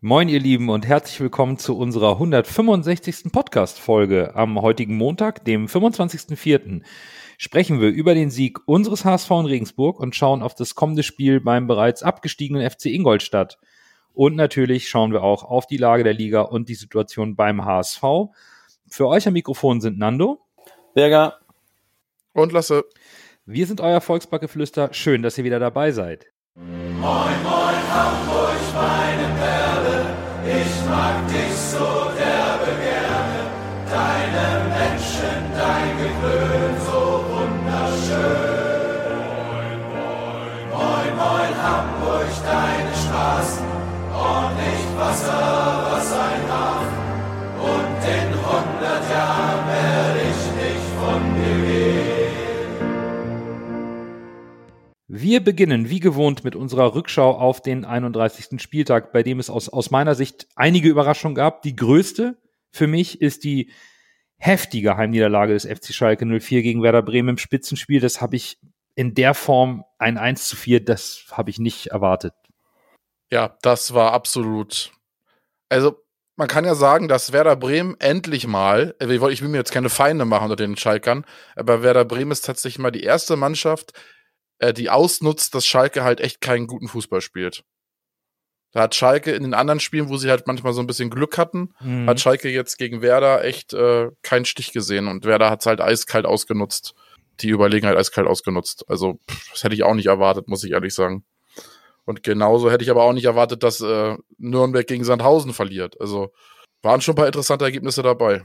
Moin, ihr Lieben, und herzlich willkommen zu unserer 165. Podcast-Folge. Am heutigen Montag, dem 25.04., sprechen wir über den Sieg unseres HSV in Regensburg und schauen auf das kommende Spiel beim bereits abgestiegenen FC Ingolstadt. Und natürlich schauen wir auch auf die Lage der Liga und die Situation beim HSV. Für euch am Mikrofon sind Nando, Berger und Lasse. Wir sind euer Volksbackeflüster. Schön, dass ihr wieder dabei seid. Moin, moin, Hamburg, meine mag dich so derbe gerne. Deine Menschen, dein Gewöhn, so wunderschön. Moin, moin, moin, moin, Hamburg, deine Straßen, ordentlich Wasser, Wir beginnen wie gewohnt mit unserer Rückschau auf den 31. Spieltag, bei dem es aus, aus meiner Sicht einige Überraschungen gab. Die größte für mich ist die heftige Heimniederlage des FC Schalke 04 gegen Werder Bremen im Spitzenspiel. Das habe ich in der Form ein 1 zu 4, das habe ich nicht erwartet. Ja, das war absolut. Also, man kann ja sagen, dass Werder Bremen endlich mal, äh, ich will mir jetzt keine Feinde machen unter den Schalkern, aber Werder Bremen ist tatsächlich mal die erste Mannschaft, äh, die ausnutzt, dass Schalke halt echt keinen guten Fußball spielt. Da hat Schalke in den anderen Spielen, wo sie halt manchmal so ein bisschen Glück hatten, mhm. hat Schalke jetzt gegen Werder echt äh, keinen Stich gesehen und Werder hat es halt eiskalt ausgenutzt. Die Überlegenheit eiskalt ausgenutzt. Also, pff, das hätte ich auch nicht erwartet, muss ich ehrlich sagen. Und genauso hätte ich aber auch nicht erwartet, dass äh, Nürnberg gegen Sandhausen verliert. Also waren schon ein paar interessante Ergebnisse dabei.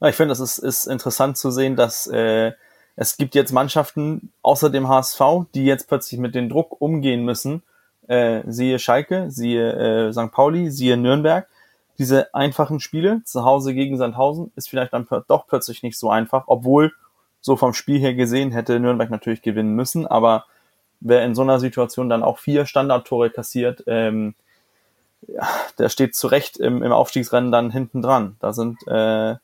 Ja, ich finde, es ist, ist interessant zu sehen, dass äh, es gibt jetzt Mannschaften außer dem HSV, die jetzt plötzlich mit dem Druck umgehen müssen. Äh, siehe Schalke, siehe äh, St. Pauli, siehe Nürnberg. Diese einfachen Spiele zu Hause gegen Sandhausen ist vielleicht dann doch plötzlich nicht so einfach, obwohl so vom Spiel her gesehen hätte Nürnberg natürlich gewinnen müssen, aber wer in so einer Situation dann auch vier Standardtore kassiert, ähm, ja, der steht zu Recht im, im Aufstiegsrennen dann hinten dran. Da sind äh,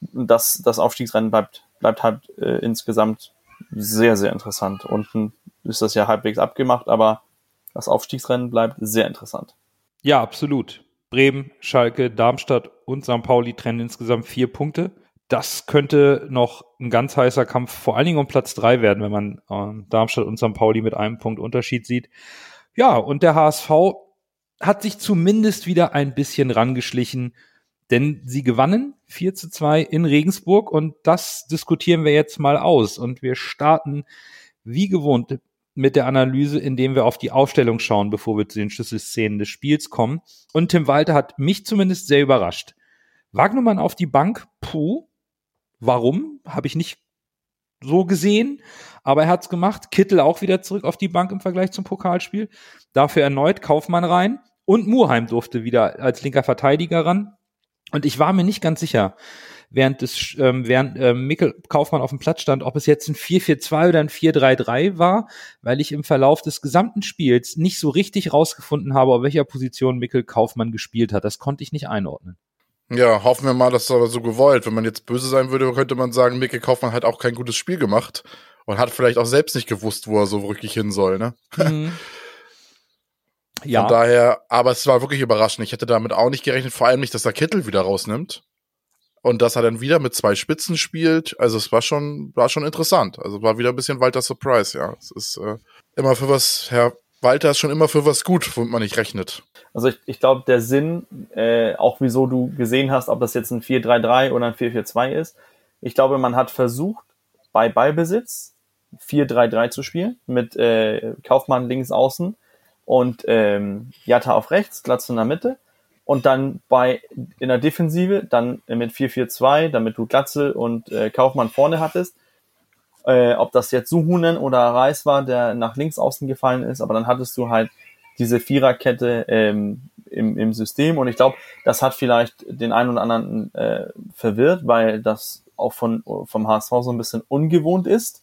das, das Aufstiegsrennen bleibt, bleibt halt äh, insgesamt sehr, sehr interessant. Unten ist das ja halbwegs abgemacht, aber das Aufstiegsrennen bleibt sehr interessant. Ja, absolut. Bremen, Schalke, Darmstadt und St. Pauli trennen insgesamt vier Punkte. Das könnte noch ein ganz heißer Kampf, vor allen Dingen um Platz drei werden, wenn man äh, Darmstadt und St. Pauli mit einem Punkt Unterschied sieht. Ja, und der HSV hat sich zumindest wieder ein bisschen rangeschlichen denn sie gewannen 4 zu 2 in Regensburg und das diskutieren wir jetzt mal aus. Und wir starten wie gewohnt mit der Analyse, indem wir auf die Aufstellung schauen, bevor wir zu den Schlüsselszenen des Spiels kommen. Und Tim Walter hat mich zumindest sehr überrascht. Wagnumann auf die Bank, puh, warum? Habe ich nicht so gesehen, aber er hat's gemacht. Kittel auch wieder zurück auf die Bank im Vergleich zum Pokalspiel. Dafür erneut Kaufmann rein und Murheim durfte wieder als linker Verteidiger ran. Und ich war mir nicht ganz sicher, während des, ähm, während äh, Mikkel Kaufmann auf dem Platz stand, ob es jetzt ein 4-4-2 oder ein 4-3-3 war, weil ich im Verlauf des gesamten Spiels nicht so richtig rausgefunden habe, auf welcher Position Mikkel Kaufmann gespielt hat. Das konnte ich nicht einordnen. Ja, hoffen wir mal, dass das aber so gewollt. Wenn man jetzt böse sein würde, könnte man sagen, Mikkel Kaufmann hat auch kein gutes Spiel gemacht und hat vielleicht auch selbst nicht gewusst, wo er so wirklich hin soll, ne? Mhm. Ja. Von daher, aber es war wirklich überraschend. Ich hätte damit auch nicht gerechnet, vor allem nicht, dass er Kittel wieder rausnimmt. Und dass er dann wieder mit zwei Spitzen spielt. Also es war schon, war schon interessant. Also war wieder ein bisschen Walter Surprise, ja. Es ist äh, immer für was, Herr Walter ist schon immer für was gut, womit man nicht rechnet. Also ich, ich glaube, der Sinn, äh, auch wieso du gesehen hast, ob das jetzt ein 4-3-3 oder ein 4-4-2 ist, ich glaube, man hat versucht, bei Ballbesitz 4-3-3 zu spielen, mit äh, Kaufmann links außen und ähm, Jatta auf rechts, Glatze in der Mitte und dann bei in der Defensive dann mit 4-4-2, damit du Glatzel und äh, Kaufmann vorne hattest. Äh, ob das jetzt Suhunen oder Reis war, der nach links außen gefallen ist, aber dann hattest du halt diese Viererkette ähm, im, im System und ich glaube, das hat vielleicht den einen oder anderen äh, verwirrt, weil das auch von, vom HSV so ein bisschen ungewohnt ist,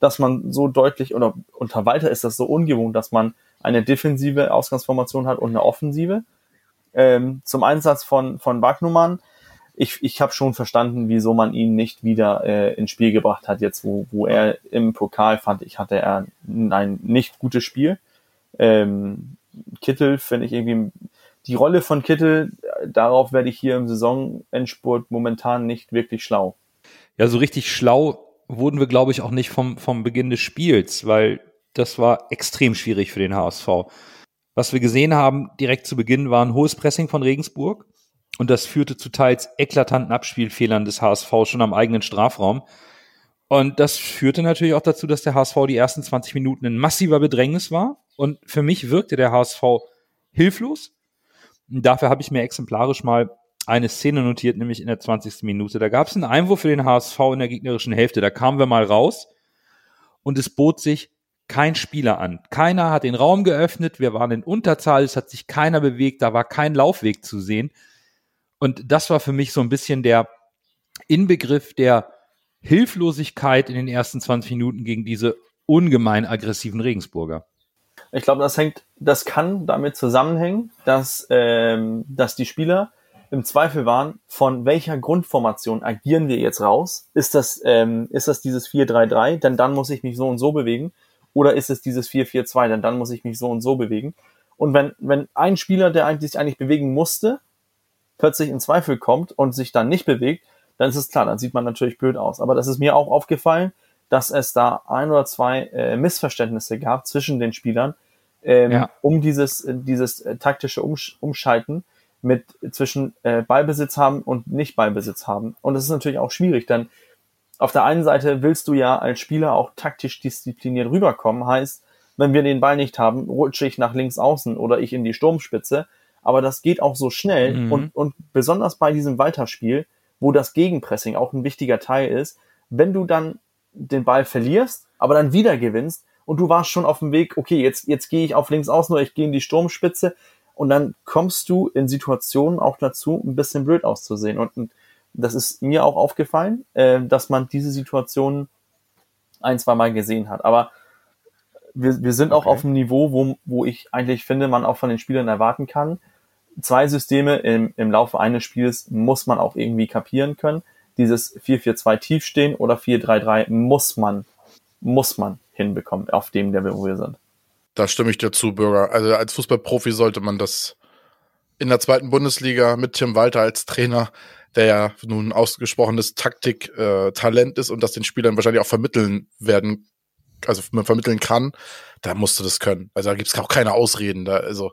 dass man so deutlich, oder unter Walter ist das so ungewohnt, dass man eine defensive Ausgangsformation hat und eine offensive. Ähm, zum Einsatz von, von Wagnumann, ich, ich habe schon verstanden, wieso man ihn nicht wieder äh, ins Spiel gebracht hat, jetzt wo, wo er im Pokal fand, ich hatte er ein nicht gutes Spiel. Ähm, Kittel finde ich irgendwie, die Rolle von Kittel, darauf werde ich hier im Saisonendspurt momentan nicht wirklich schlau. Ja, so richtig schlau wurden wir, glaube ich, auch nicht vom, vom Beginn des Spiels, weil das war extrem schwierig für den HSV. Was wir gesehen haben direkt zu Beginn war ein hohes Pressing von Regensburg und das führte zu teils eklatanten Abspielfehlern des HSV schon am eigenen Strafraum. Und das führte natürlich auch dazu, dass der HSV die ersten 20 Minuten in massiver Bedrängnis war. Und für mich wirkte der HSV hilflos. Und dafür habe ich mir exemplarisch mal eine Szene notiert, nämlich in der 20. Minute. Da gab es einen Einwurf für den HSV in der gegnerischen Hälfte. Da kamen wir mal raus und es bot sich kein Spieler an. Keiner hat den Raum geöffnet. Wir waren in Unterzahl. Es hat sich keiner bewegt. Da war kein Laufweg zu sehen. Und das war für mich so ein bisschen der Inbegriff der Hilflosigkeit in den ersten 20 Minuten gegen diese ungemein aggressiven Regensburger. Ich glaube, das hängt, das kann damit zusammenhängen, dass, ähm, dass die Spieler im Zweifel waren, von welcher Grundformation agieren wir jetzt raus? Ist das, ähm, ist das dieses 4-3-3, denn dann muss ich mich so und so bewegen? Oder ist es dieses 4-4-2, denn dann muss ich mich so und so bewegen? Und wenn, wenn ein Spieler, der eigentlich sich eigentlich bewegen musste, plötzlich in Zweifel kommt und sich dann nicht bewegt, dann ist es klar, dann sieht man natürlich blöd aus. Aber das ist mir auch aufgefallen, dass es da ein oder zwei äh, Missverständnisse gab zwischen den Spielern ähm, ja. um dieses, dieses äh, taktische Umsch Umschalten mit zwischen äh, Ballbesitz haben und nicht Ballbesitz haben. Und das ist natürlich auch schwierig, denn auf der einen Seite willst du ja als Spieler auch taktisch diszipliniert rüberkommen, heißt, wenn wir den Ball nicht haben, rutsche ich nach links außen oder ich in die Sturmspitze. Aber das geht auch so schnell mhm. und, und besonders bei diesem Weiterspiel, wo das Gegenpressing auch ein wichtiger Teil ist, wenn du dann den Ball verlierst, aber dann wieder gewinnst und du warst schon auf dem Weg, okay, jetzt, jetzt gehe ich auf links außen oder ich gehe in die Sturmspitze und dann kommst du in Situationen auch dazu, ein bisschen blöd auszusehen. Und, und das ist mir auch aufgefallen, äh, dass man diese Situationen ein, zwei Mal gesehen hat. Aber wir, wir sind okay. auch auf einem Niveau, wo, wo ich eigentlich finde, man auch von den Spielern erwarten kann. Zwei Systeme im, im Laufe eines Spiels muss man auch irgendwie kapieren können. Dieses 4-4-2 tiefstehen oder 4-3-3 muss man, muss man hinbekommen auf dem Level, wo wir sind. Da stimme ich dir zu, Bürger. Also als Fußballprofi sollte man das in der zweiten Bundesliga mit Tim Walter als Trainer, der ja nun ausgesprochenes Taktik-Talent äh, ist und das den Spielern wahrscheinlich auch vermitteln werden also man vermitteln kann, da musst du das können. Also da gibt es auch keine Ausreden. Da, also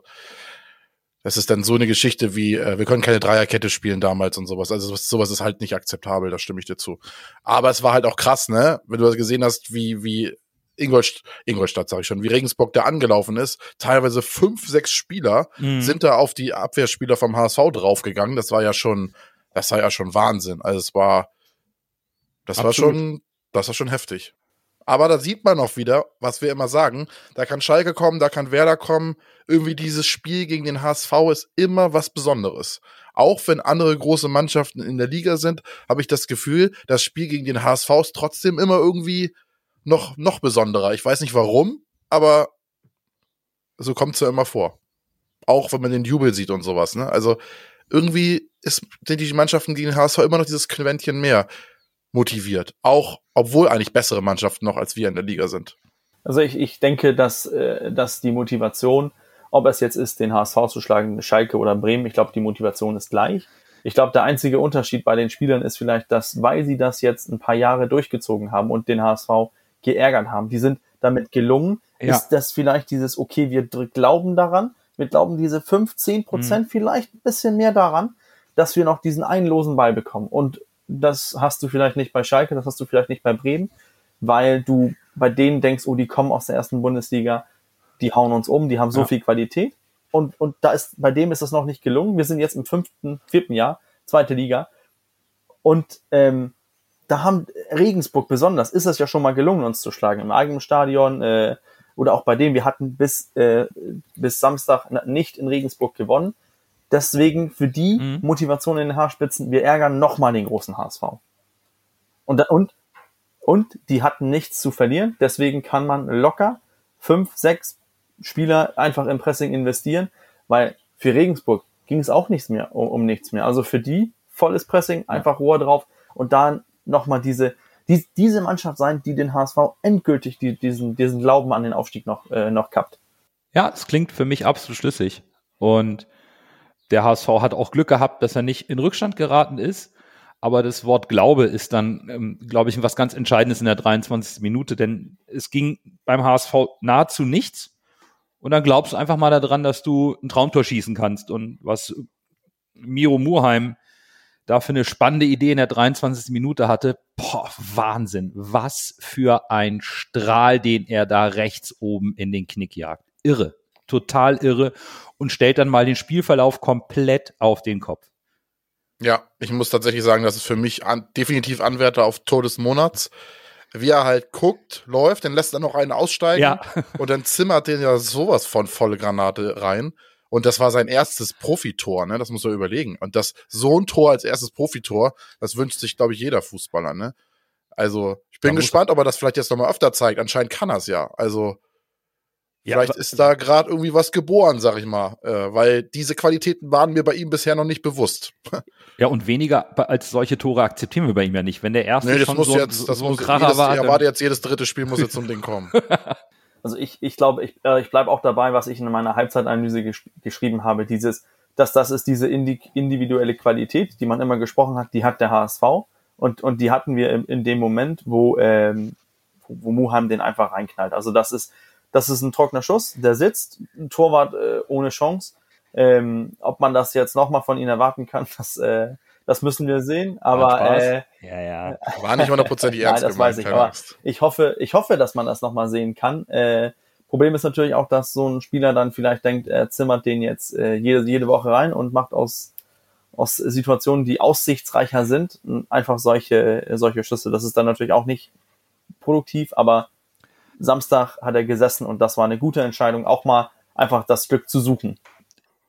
das ist dann so eine Geschichte wie, äh, wir können keine Dreierkette spielen damals und sowas. Also sowas ist halt nicht akzeptabel, da stimme ich dir zu. Aber es war halt auch krass, ne? Wenn du gesehen hast, wie, wie Ingolstadt, Ingolstadt sage ich schon, wie Regensburg da angelaufen ist. Teilweise fünf, sechs Spieler mhm. sind da auf die Abwehrspieler vom HSV draufgegangen. Das war ja schon, das war ja schon Wahnsinn. Also es war, das Absolut. war schon, das war schon heftig. Aber da sieht man auch wieder, was wir immer sagen. Da kann Schalke kommen, da kann Werder kommen. Irgendwie dieses Spiel gegen den HSV ist immer was Besonderes. Auch wenn andere große Mannschaften in der Liga sind, habe ich das Gefühl, das Spiel gegen den HSV ist trotzdem immer irgendwie noch, noch besonderer. Ich weiß nicht warum, aber so kommt es ja immer vor. Auch wenn man den Jubel sieht und sowas. Ne? Also irgendwie ist, sind die Mannschaften gegen den HSV immer noch dieses Quäntchen mehr motiviert. Auch obwohl eigentlich bessere Mannschaften noch als wir in der Liga sind. Also ich, ich denke, dass, äh, dass die Motivation, ob es jetzt ist, den HSV zu schlagen, Schalke oder Bremen, ich glaube, die Motivation ist gleich. Ich glaube, der einzige Unterschied bei den Spielern ist vielleicht, dass, weil sie das jetzt ein paar Jahre durchgezogen haben und den HSV geärgert haben, die sind damit gelungen, ja. ist das vielleicht dieses, okay, wir glauben daran, wir glauben diese 15 Prozent mhm. vielleicht ein bisschen mehr daran, dass wir noch diesen einen losen Ball bekommen. Und das hast du vielleicht nicht bei Schalke, das hast du vielleicht nicht bei Bremen, weil du bei denen denkst, oh, die kommen aus der ersten Bundesliga, die hauen uns um, die haben so ja. viel Qualität. Und, und da ist, bei dem ist das noch nicht gelungen. Wir sind jetzt im fünften, vierten Jahr, zweite Liga. Und ähm, da haben Regensburg besonders, ist es ja schon mal gelungen, uns zu schlagen. Im eigenen Stadion äh, oder auch bei dem, wir hatten bis, äh, bis Samstag nicht in Regensburg gewonnen. Deswegen für die mhm. Motivation in den Haarspitzen, wir ärgern nochmal den großen HSV. Und, und, und die hatten nichts zu verlieren, deswegen kann man locker fünf, sechs Spieler einfach im Pressing investieren, weil für Regensburg ging es auch nichts mehr, um, um nichts mehr. Also für die volles Pressing, einfach Rohr drauf und dann nochmal diese, die, diese Mannschaft sein, die den HSV endgültig die, diesen, diesen Glauben an den Aufstieg noch, äh, noch kappt. Ja, es klingt für mich absolut schlüssig. Und der HSV hat auch Glück gehabt, dass er nicht in Rückstand geraten ist. Aber das Wort Glaube ist dann, ähm, glaube ich, was ganz Entscheidendes in der 23. Minute, denn es ging beim HSV nahezu nichts. Und dann glaubst du einfach mal daran, dass du ein Traumtor schießen kannst. Und was Miro Murheim da für eine spannende Idee in der 23. Minute hatte, boah, Wahnsinn. Was für ein Strahl, den er da rechts oben in den Knick jagt. Irre. Total irre. Und stellt dann mal den Spielverlauf komplett auf den Kopf. Ja, ich muss tatsächlich sagen, das ist für mich an, definitiv Anwärter auf Tor des Monats. Wie er halt guckt, läuft, dann lässt er noch einen aussteigen Ja. und dann zimmert den ja sowas von volle Granate rein. Und das war sein erstes Profitor, ne? Das muss er überlegen. Und das so ein Tor als erstes Profitor, das wünscht sich, glaube ich, jeder Fußballer, ne? Also, ich bin gespannt, ob er das vielleicht jetzt nochmal öfter zeigt. Anscheinend kann er es ja. Also, Ja, vielleicht ist da gerade irgendwie was geboren, sag ich mal. Äh, weil diese Qualitäten waren mir bei ihm bisher noch nicht bewusst. Ja, und weniger als solche Tore akzeptieren wir bei ihm ja nicht. Wenn der erste Nee, das schon muss so, jetzt, das so muss Kracher jedes, war, dann- erwarte jetzt jedes dritte Spiel muss jetzt zum Ding kommen. Also ich, ich glaube, ich, äh, ich bleibe auch dabei, was ich in meiner Halbzeitanalyse gesch geschrieben habe, dieses, dass das ist diese indi individuelle Qualität, die man immer gesprochen hat, die hat der HSV und, und die hatten wir in, in dem Moment, wo, ähm, wo, wo Muheim den einfach reinknallt. Also das ist, das ist ein trockener Schuss, der sitzt, ein Torwart äh, ohne Chance. Ähm, ob man das jetzt nochmal von ihnen erwarten kann, das, äh, das müssen wir sehen. Aber äh, ja, ja. War nicht hundertprozentig Nein, ernst das gemeint, weiß ich, aber ich hoffe, ich hoffe, dass man das nochmal sehen kann. Äh, Problem ist natürlich auch, dass so ein Spieler dann vielleicht denkt, er zimmert den jetzt äh, jede, jede Woche rein und macht aus, aus Situationen, die aussichtsreicher sind, einfach solche, solche Schüsse. Das ist dann natürlich auch nicht produktiv, aber Samstag hat er gesessen und das war eine gute Entscheidung, auch mal einfach das Glück zu suchen.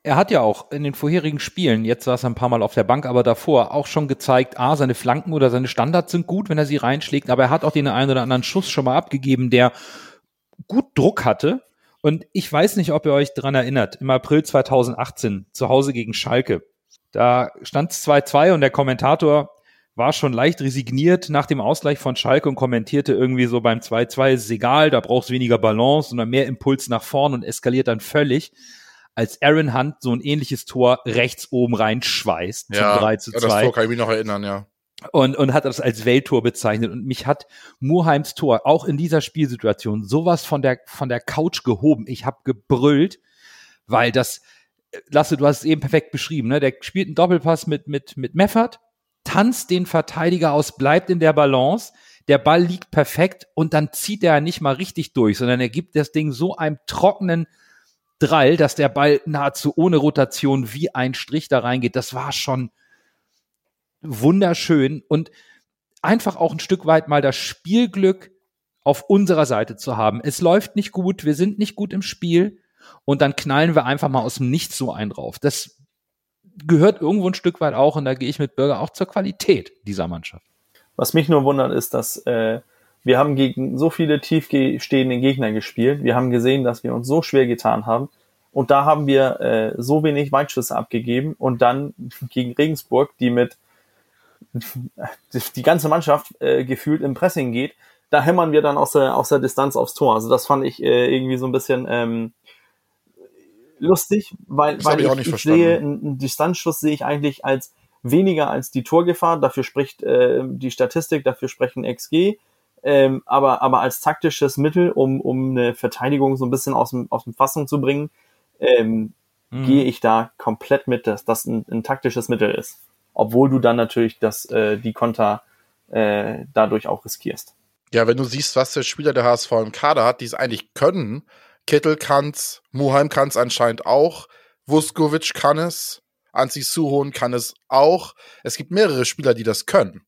Er hat ja auch in den vorherigen Spielen, jetzt saß er ein paar Mal auf der Bank, aber davor auch schon gezeigt, ah, seine Flanken oder seine Standards sind gut, wenn er sie reinschlägt, aber er hat auch den einen oder anderen Schuss schon mal abgegeben, der gut Druck hatte. Und ich weiß nicht, ob ihr euch dran erinnert, im April 2018, zu Hause gegen Schalke. Da stand es 2-2 und der Kommentator war schon leicht resigniert nach dem Ausgleich von Schalke und kommentierte irgendwie so beim 2-2, ist egal, da brauchst weniger Balance, sondern mehr Impuls nach vorn und eskaliert dann völlig als Aaron Hunt so ein ähnliches Tor rechts oben reinschweißt Ja, zum 3 zu ja, das 2 Tor kann ich mich noch erinnern, ja. und, und hat das als Welttor bezeichnet. Und mich hat Murheims Tor auch in dieser Spielsituation sowas von der, von der Couch gehoben. Ich habe gebrüllt, weil das, Lasse, du hast es eben perfekt beschrieben, ne? Der spielt einen Doppelpass mit, mit, mit Meffert, tanzt den Verteidiger aus, bleibt in der Balance, der Ball liegt perfekt und dann zieht er nicht mal richtig durch, sondern er gibt das Ding so einem trockenen Drall, dass der Ball nahezu ohne Rotation wie ein Strich da reingeht. Das war schon wunderschön und einfach auch ein Stück weit mal das Spielglück auf unserer Seite zu haben. Es läuft nicht gut, wir sind nicht gut im Spiel und dann knallen wir einfach mal aus dem Nichts so einen drauf. Das gehört irgendwo ein Stück weit auch und da gehe ich mit Bürger auch zur Qualität dieser Mannschaft. Was mich nur wundert, ist, dass äh, wir haben gegen so viele tiefstehende Gegner gespielt. Wir haben gesehen, dass wir uns so schwer getan haben. Und da haben wir äh, so wenig Weitschüsse abgegeben und dann gegen Regensburg, die mit die ganze Mannschaft äh, gefühlt im Pressing geht, da hämmern wir dann aus der, aus der Distanz aufs Tor. Also das fand ich äh, irgendwie so ein bisschen ähm, lustig, weil, Das weil ich ich, auch nicht ich sehe, einen einen Distanzschuss sehe ich eigentlich als weniger als die Torgefahr. Dafür spricht äh, die Statistik, dafür sprechen XG. Ähm, aber, aber als taktisches Mittel, um, um eine Verteidigung so ein bisschen aus dem, aus dem Fassung zu bringen, ähm, Mhm. gehe ich da komplett mit, dass das ein, ein taktisches Mittel ist. Obwohl du dann natürlich das, äh, die Konter äh, dadurch auch riskierst. Ja, wenn du siehst, was der Spieler der HSV im Kader hat, die es eigentlich können, Kittel kann's, Muheim kann's anscheinend auch, Vuskovic kann es, Anzi Suhon kann es auch. Es gibt mehrere Spieler, die das können.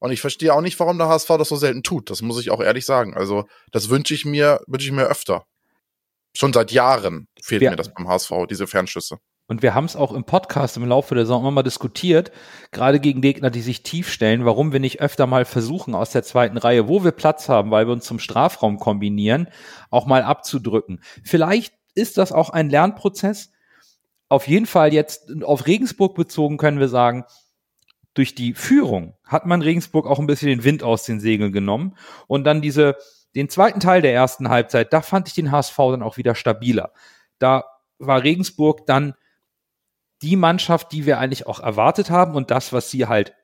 Und ich verstehe auch nicht, warum der HSV das so selten tut. Das muss ich auch ehrlich sagen. Also, das wünsche ich mir, wünsche ich mir öfter. Schon seit Jahren fehlt Ja. mir das beim HSV, diese Fernschüsse. Und wir haben es auch im Podcast im Laufe der Saison immer mal diskutiert, gerade gegen Gegner, die sich tief stellen, warum wir nicht öfter mal versuchen, aus der zweiten Reihe, wo wir Platz haben, weil wir uns zum Strafraum kombinieren, auch mal abzudrücken. Vielleicht ist das auch ein Lernprozess. Auf jeden Fall jetzt auf Regensburg bezogen können wir sagen, durch die Führung hat man Regensburg auch ein bisschen den Wind aus den Segeln genommen und dann diese, den zweiten Teil der ersten Halbzeit, da fand ich den HSV dann auch wieder stabiler. Da war Regensburg dann die Mannschaft, die wir eigentlich auch erwartet haben und das, was sie halt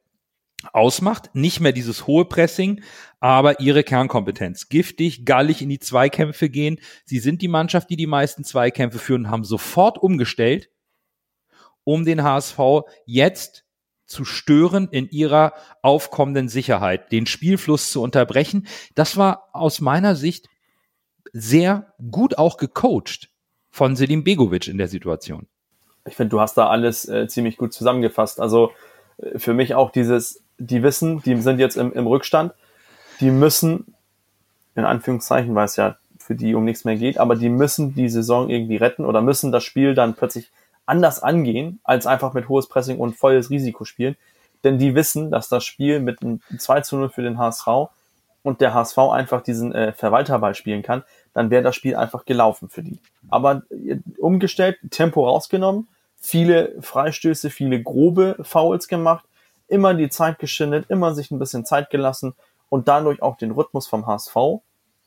ausmacht. Nicht mehr dieses hohe Pressing, aber ihre Kernkompetenz. Giftig, gallig in die Zweikämpfe gehen. Sie sind die Mannschaft, die die meisten Zweikämpfe führen und haben sofort umgestellt, um den HSV jetzt zu stören in ihrer aufkommenden Sicherheit, den Spielfluss zu unterbrechen. Das war aus meiner Sicht sehr gut auch gecoacht von Selim Begovic in der Situation. Ich finde, du hast da alles äh, ziemlich gut zusammengefasst. Also äh, für mich auch dieses, die wissen, die sind jetzt im, im Rückstand, die müssen, in Anführungszeichen, weil es ja für die um nichts mehr geht, aber die müssen die Saison irgendwie retten oder müssen das Spiel dann plötzlich anders angehen, als einfach mit hohes Pressing und volles Risiko spielen. Denn die wissen, dass das Spiel mit einem 2 zu 0 für den HSV und der HSV einfach diesen äh, Verwalterball spielen kann, dann wäre das Spiel einfach gelaufen für die. Aber äh, umgestellt, Tempo rausgenommen, viele Freistöße, viele grobe Fouls gemacht, immer die Zeit geschindet, immer sich ein bisschen Zeit gelassen und dadurch auch den Rhythmus vom HSV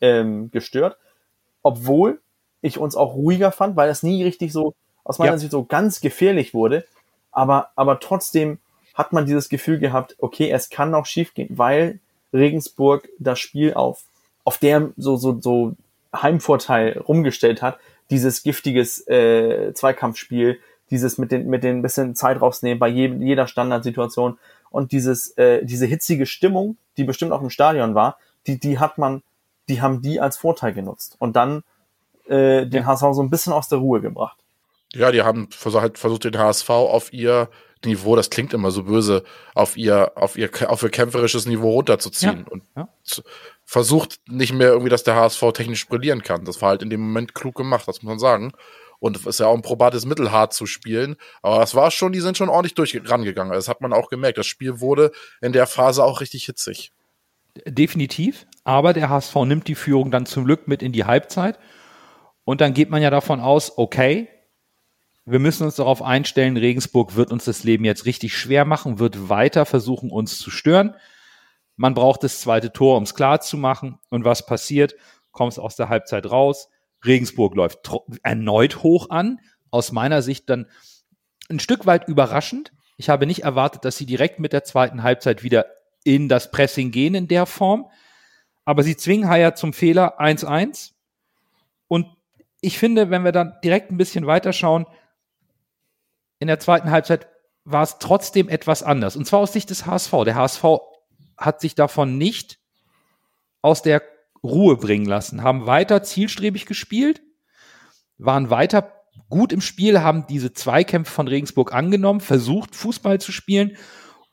ähm, gestört. Obwohl ich uns auch ruhiger fand, weil das nie richtig so, aus meiner ja. Sicht so ganz gefährlich wurde. Aber, aber trotzdem hat man dieses Gefühl gehabt, okay, es kann noch schief gehen, weil Regensburg das Spiel auf, auf der so, so, so Heimvorteil rumgestellt hat. Dieses giftiges äh, Zweikampfspiel, dieses mit den mit den bisschen Zeit rausnehmen bei jedem, jeder Standardsituation und dieses äh, diese hitzige Stimmung, die bestimmt auch im Stadion war, die die hat man, die haben die als Vorteil genutzt und dann äh, den HSV so ein bisschen aus der Ruhe gebracht. Ja, die haben versucht, halt versucht den HSV auf ihr Niveau, das klingt immer so böse, auf ihr, auf ihr, auf ihr kämpferisches Niveau runterzuziehen ja, und ja. Versucht nicht mehr irgendwie, dass der HSV technisch brillieren kann. Das war halt in dem Moment klug gemacht, das muss man sagen. Und es ist ja auch ein probates Mittel, hart zu spielen. Aber das war schon, die sind schon ordentlich durch rangegangen. Das hat man auch gemerkt. Das Spiel wurde in der Phase auch richtig hitzig. Definitiv. Aber der HSV nimmt die Führung dann zum Glück mit in die Halbzeit. Und dann geht man ja davon aus, okay, wir müssen uns darauf einstellen, Regensburg wird uns das Leben jetzt richtig schwer machen, wird weiter versuchen, uns zu stören. Man braucht das zweite Tor, um es klar zu machen. Und was passiert? Kommst aus der Halbzeit raus. Regensburg läuft erneut hoch an. Aus meiner Sicht dann ein Stück weit überraschend. Ich habe nicht erwartet, dass sie direkt mit der zweiten Halbzeit wieder in das Pressing gehen in der Form. Aber sie zwingen Haier zum Fehler 1-1. Und ich finde, wenn wir dann direkt ein bisschen weiterschauen, in der zweiten Halbzeit war es trotzdem etwas anders. Und zwar aus Sicht des HSV. Der HSV hat sich davon nicht aus der Ruhe bringen lassen, haben weiter zielstrebig gespielt, waren weiter gut im Spiel, haben diese Zweikämpfe von Regensburg angenommen, versucht Fußball zu spielen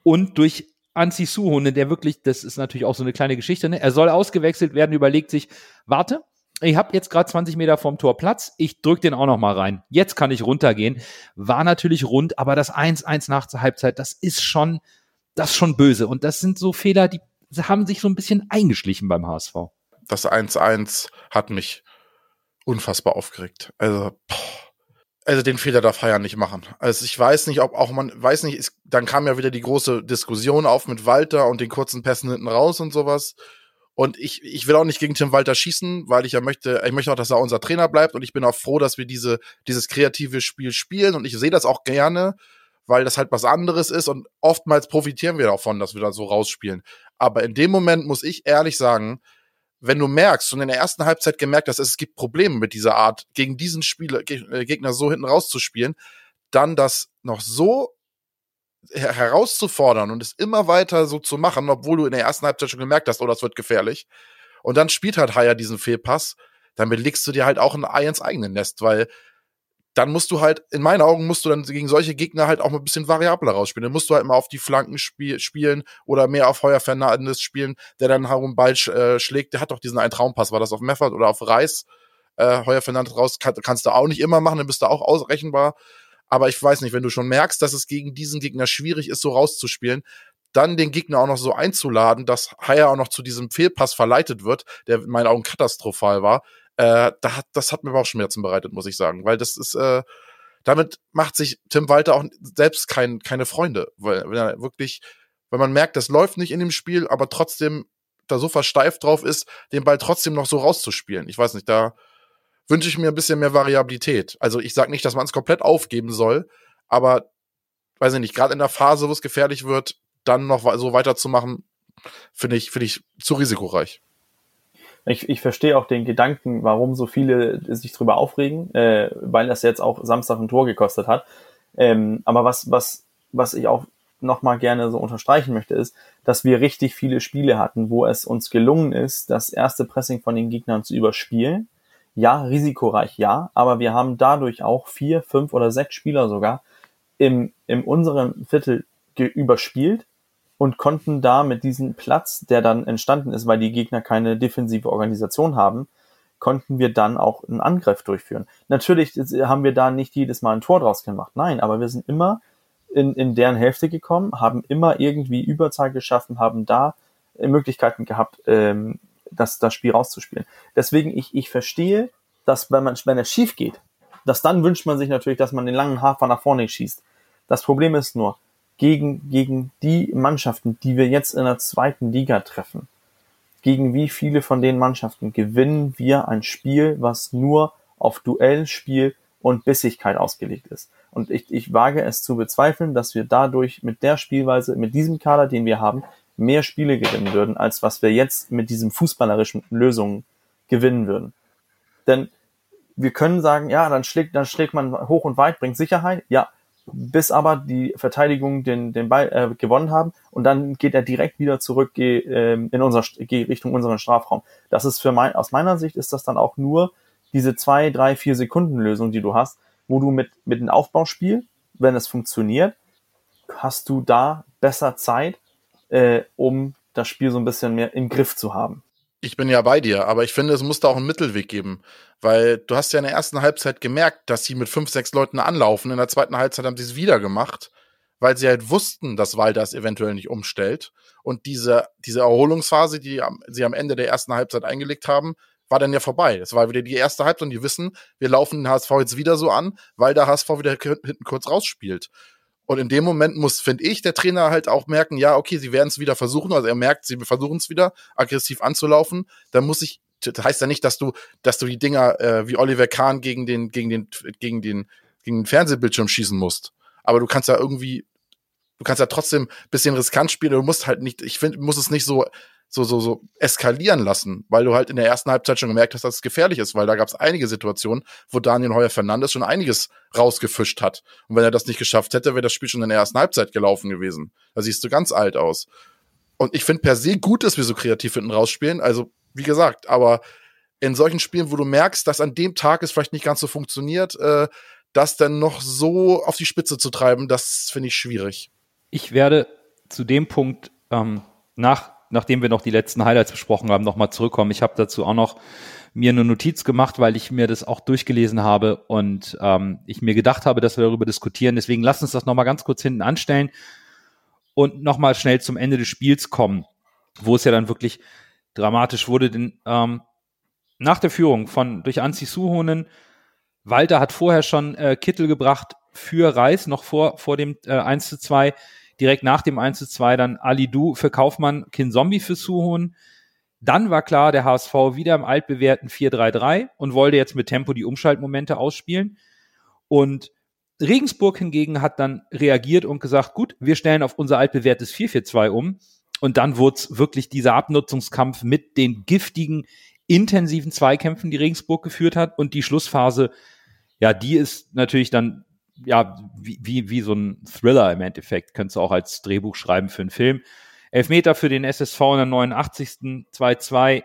und durch Anzi Suhone, der wirklich, das ist natürlich auch so eine kleine Geschichte, ne? er soll ausgewechselt werden, überlegt sich, warte, ich habe jetzt gerade 20 Meter vom Tor Platz, ich drück den auch noch mal rein. Jetzt kann ich runtergehen. War natürlich rund, aber das 1-1 nach der Halbzeit, das ist schon, das ist schon böse. Und das sind so Fehler, die haben sich so ein bisschen eingeschlichen beim HSV das 1-1 hat mich unfassbar aufgeregt. Also, also den Fehler darf Feiern nicht machen. Also ich weiß nicht, ob auch man, weiß nicht, ist, dann kam ja wieder die große Diskussion auf mit Walter und den kurzen Pässen hinten raus und sowas. Und ich, ich will auch nicht gegen Tim Walter schießen, weil ich ja möchte, ich möchte auch, dass er unser Trainer bleibt. Und ich bin auch froh, dass wir diese, dieses kreative Spiel spielen. Und ich sehe das auch gerne, weil das halt was anderes ist. Und oftmals profitieren wir davon, dass wir da so rausspielen. Aber in dem Moment muss ich ehrlich sagen, wenn du merkst und in der ersten Halbzeit gemerkt hast, es gibt Probleme mit dieser Art, gegen diesen Spieler, äh, Gegner so hinten rauszuspielen, dann das noch so herauszufordern und es immer weiter so zu machen, obwohl du in der ersten Halbzeit schon gemerkt hast, oh, das wird gefährlich. Und dann spielt halt Haya diesen Fehlpass, dann belegst du dir halt auch ein Ei ins eigene Nest, weil dann musst du halt, in meinen Augen musst du dann gegen solche Gegner halt auch mal ein bisschen variabler rausspielen. Dann musst du halt mal auf die Flanken spiel spielen oder mehr auf Heuer Fernandes spielen, der dann herum Ball sch äh, schlägt. Der hat doch diesen einen Traumpass, war das auf Meffert oder auf Reis? Äh, Heuer Fernandes raus kann, kannst du auch nicht immer machen, dann bist du auch ausrechenbar. Aber ich weiß nicht, wenn du schon merkst, dass es gegen diesen Gegner schwierig ist, so rauszuspielen, dann den Gegner auch noch so einzuladen, dass Haya auch noch zu diesem Fehlpass verleitet wird, der in meinen Augen katastrophal war, äh, da hat, das hat mir auch Schmerzen bereitet, muss ich sagen, weil das ist, äh, damit macht sich Tim Walter auch selbst kein, keine Freunde, weil wenn er wirklich, wenn man merkt, das läuft nicht in dem Spiel, aber trotzdem da so versteift drauf ist, den Ball trotzdem noch so rauszuspielen. Ich weiß nicht, da wünsche ich mir ein bisschen mehr Variabilität. Also ich sage nicht, dass man es komplett aufgeben soll, Aber, weiß ich nicht, gerade in der Phase, wo es gefährlich wird, dann noch so weiterzumachen, finde ich, finde ich zu risikoreich. Ich, ich verstehe auch den Gedanken, warum so viele sich drüber aufregen, äh, weil das jetzt auch Samstag ein Tor gekostet hat. Ähm, aber was, was, was ich auch nochmal gerne so unterstreichen möchte, ist, dass wir richtig viele Spiele hatten, wo es uns gelungen ist, das erste Pressing von den Gegnern zu überspielen. Ja, risikoreich, ja, aber wir haben dadurch auch vier, fünf oder sechs Spieler sogar im, in unserem Viertel überspielt und konnten da mit diesem Platz, der dann entstanden ist, weil die Gegner keine defensive Organisation haben, konnten wir dann auch einen Angriff durchführen. Natürlich haben wir da nicht jedes Mal ein Tor draus gemacht, nein, aber wir sind immer in, in deren Hälfte gekommen, haben immer irgendwie Überzahl geschaffen, haben da Möglichkeiten gehabt, ähm, das, das Spiel rauszuspielen. Deswegen, ich, ich verstehe, dass wenn man, wenn es schief geht, dass dann wünscht man sich natürlich, dass man den langen Hafer nach vorne schießt. Das Problem ist nur, gegen, gegen die Mannschaften, die wir jetzt in der zweiten Liga treffen, gegen wie viele von den Mannschaften gewinnen wir ein Spiel, was nur auf Duellspiel und Bissigkeit ausgelegt ist. Und ich, ich wage es zu bezweifeln, dass wir dadurch mit der Spielweise, mit diesem Kader, den wir haben, mehr Spiele gewinnen würden, als was wir jetzt mit diesen fußballerischen Lösungen gewinnen würden. Denn wir können sagen, ja, dann schlägt, dann schlägt man hoch und weit, bringt Sicherheit. Ja, bis aber die Verteidigung den, den Ball äh, gewonnen haben und dann geht er direkt wieder zurück geh, äh, in unser, geh Richtung unseren Strafraum. Das ist für mein, aus meiner Sicht ist das dann auch nur diese zwei, drei, vier Sekunden Lösung, die du hast, wo du mit, mit einem Aufbauspiel, wenn es funktioniert, hast du da besser Zeit, äh, um das Spiel so ein bisschen mehr im Griff zu haben. Ich bin ja bei dir, aber ich finde, es muss da auch einen Mittelweg geben. Weil du hast ja in der ersten Halbzeit gemerkt, dass sie mit fünf, sechs Leuten anlaufen. In der zweiten Halbzeit haben sie es wieder gemacht, weil sie halt wussten, dass Walder es eventuell nicht umstellt. Und diese, diese Erholungsphase, die sie am Ende der ersten Halbzeit eingelegt haben, war dann ja vorbei. Es war wieder die erste Halbzeit und die wissen, wir laufen den HSV jetzt wieder so an, weil der HSV wieder hinten kurz rausspielt. Und in dem Moment muss, finde ich, der Trainer halt auch merken, ja, okay, sie werden es wieder versuchen, also er merkt, sie versuchen es wieder aggressiv anzulaufen, dann muss ich, das heißt ja nicht, dass du, dass du die Dinger äh, wie Oliver Kahn gegen den, gegen den, gegen den, gegen den Fernsehbildschirm schießen musst. Aber du kannst ja irgendwie, du kannst ja trotzdem bisschen riskant spielen, du musst halt nicht, ich finde, muss es nicht so so, so, so eskalieren lassen, weil du halt in der ersten Halbzeit schon gemerkt hast, dass es gefährlich ist, weil da gab es einige Situationen, wo Daniel Heuer Fernandes schon einiges rausgefischt hat. Und wenn er das nicht geschafft hätte, wäre das Spiel schon in der ersten Halbzeit gelaufen gewesen. Da siehst du ganz alt aus. Und ich finde per se gut, dass wir so kreativ hinten rausspielen. Also, wie gesagt, aber in solchen Spielen, wo du merkst, dass an dem Tag es vielleicht nicht ganz so funktioniert, äh, das dann noch so auf die Spitze zu treiben, das finde ich schwierig. Ich werde zu dem Punkt ähm, nach nachdem wir noch die letzten Highlights besprochen haben, nochmal zurückkommen. Ich habe dazu auch noch mir eine Notiz gemacht, weil ich mir das auch durchgelesen habe und ähm, ich mir gedacht habe, dass wir darüber diskutieren. Deswegen lass uns das nochmal ganz kurz hinten anstellen und nochmal schnell zum Ende des Spiels kommen, wo es ja dann wirklich dramatisch wurde. Denn ähm, nach der Führung von durch Anzi Suhonen, Walter hat vorher schon äh, Kittel gebracht für Reis, noch vor, vor dem äh, 1 zu 2 direkt nach dem 1 zu 2 dann Ali Du für Kaufmann, Kin Zombie für Suhon. Dann war klar, der HSV wieder im altbewährten 4-3-3 und wollte jetzt mit Tempo die Umschaltmomente ausspielen. Und Regensburg hingegen hat dann reagiert und gesagt, gut, wir stellen auf unser altbewährtes 4-4-2 um. Und dann wurde es wirklich dieser Abnutzungskampf mit den giftigen, intensiven Zweikämpfen, die Regensburg geführt hat. Und die Schlussphase, ja, die ist natürlich dann ja, wie, wie, wie so ein Thriller im Endeffekt. Könntest du auch als Drehbuch schreiben für einen Film. Elfmeter für den SSV in der 89. 2-2.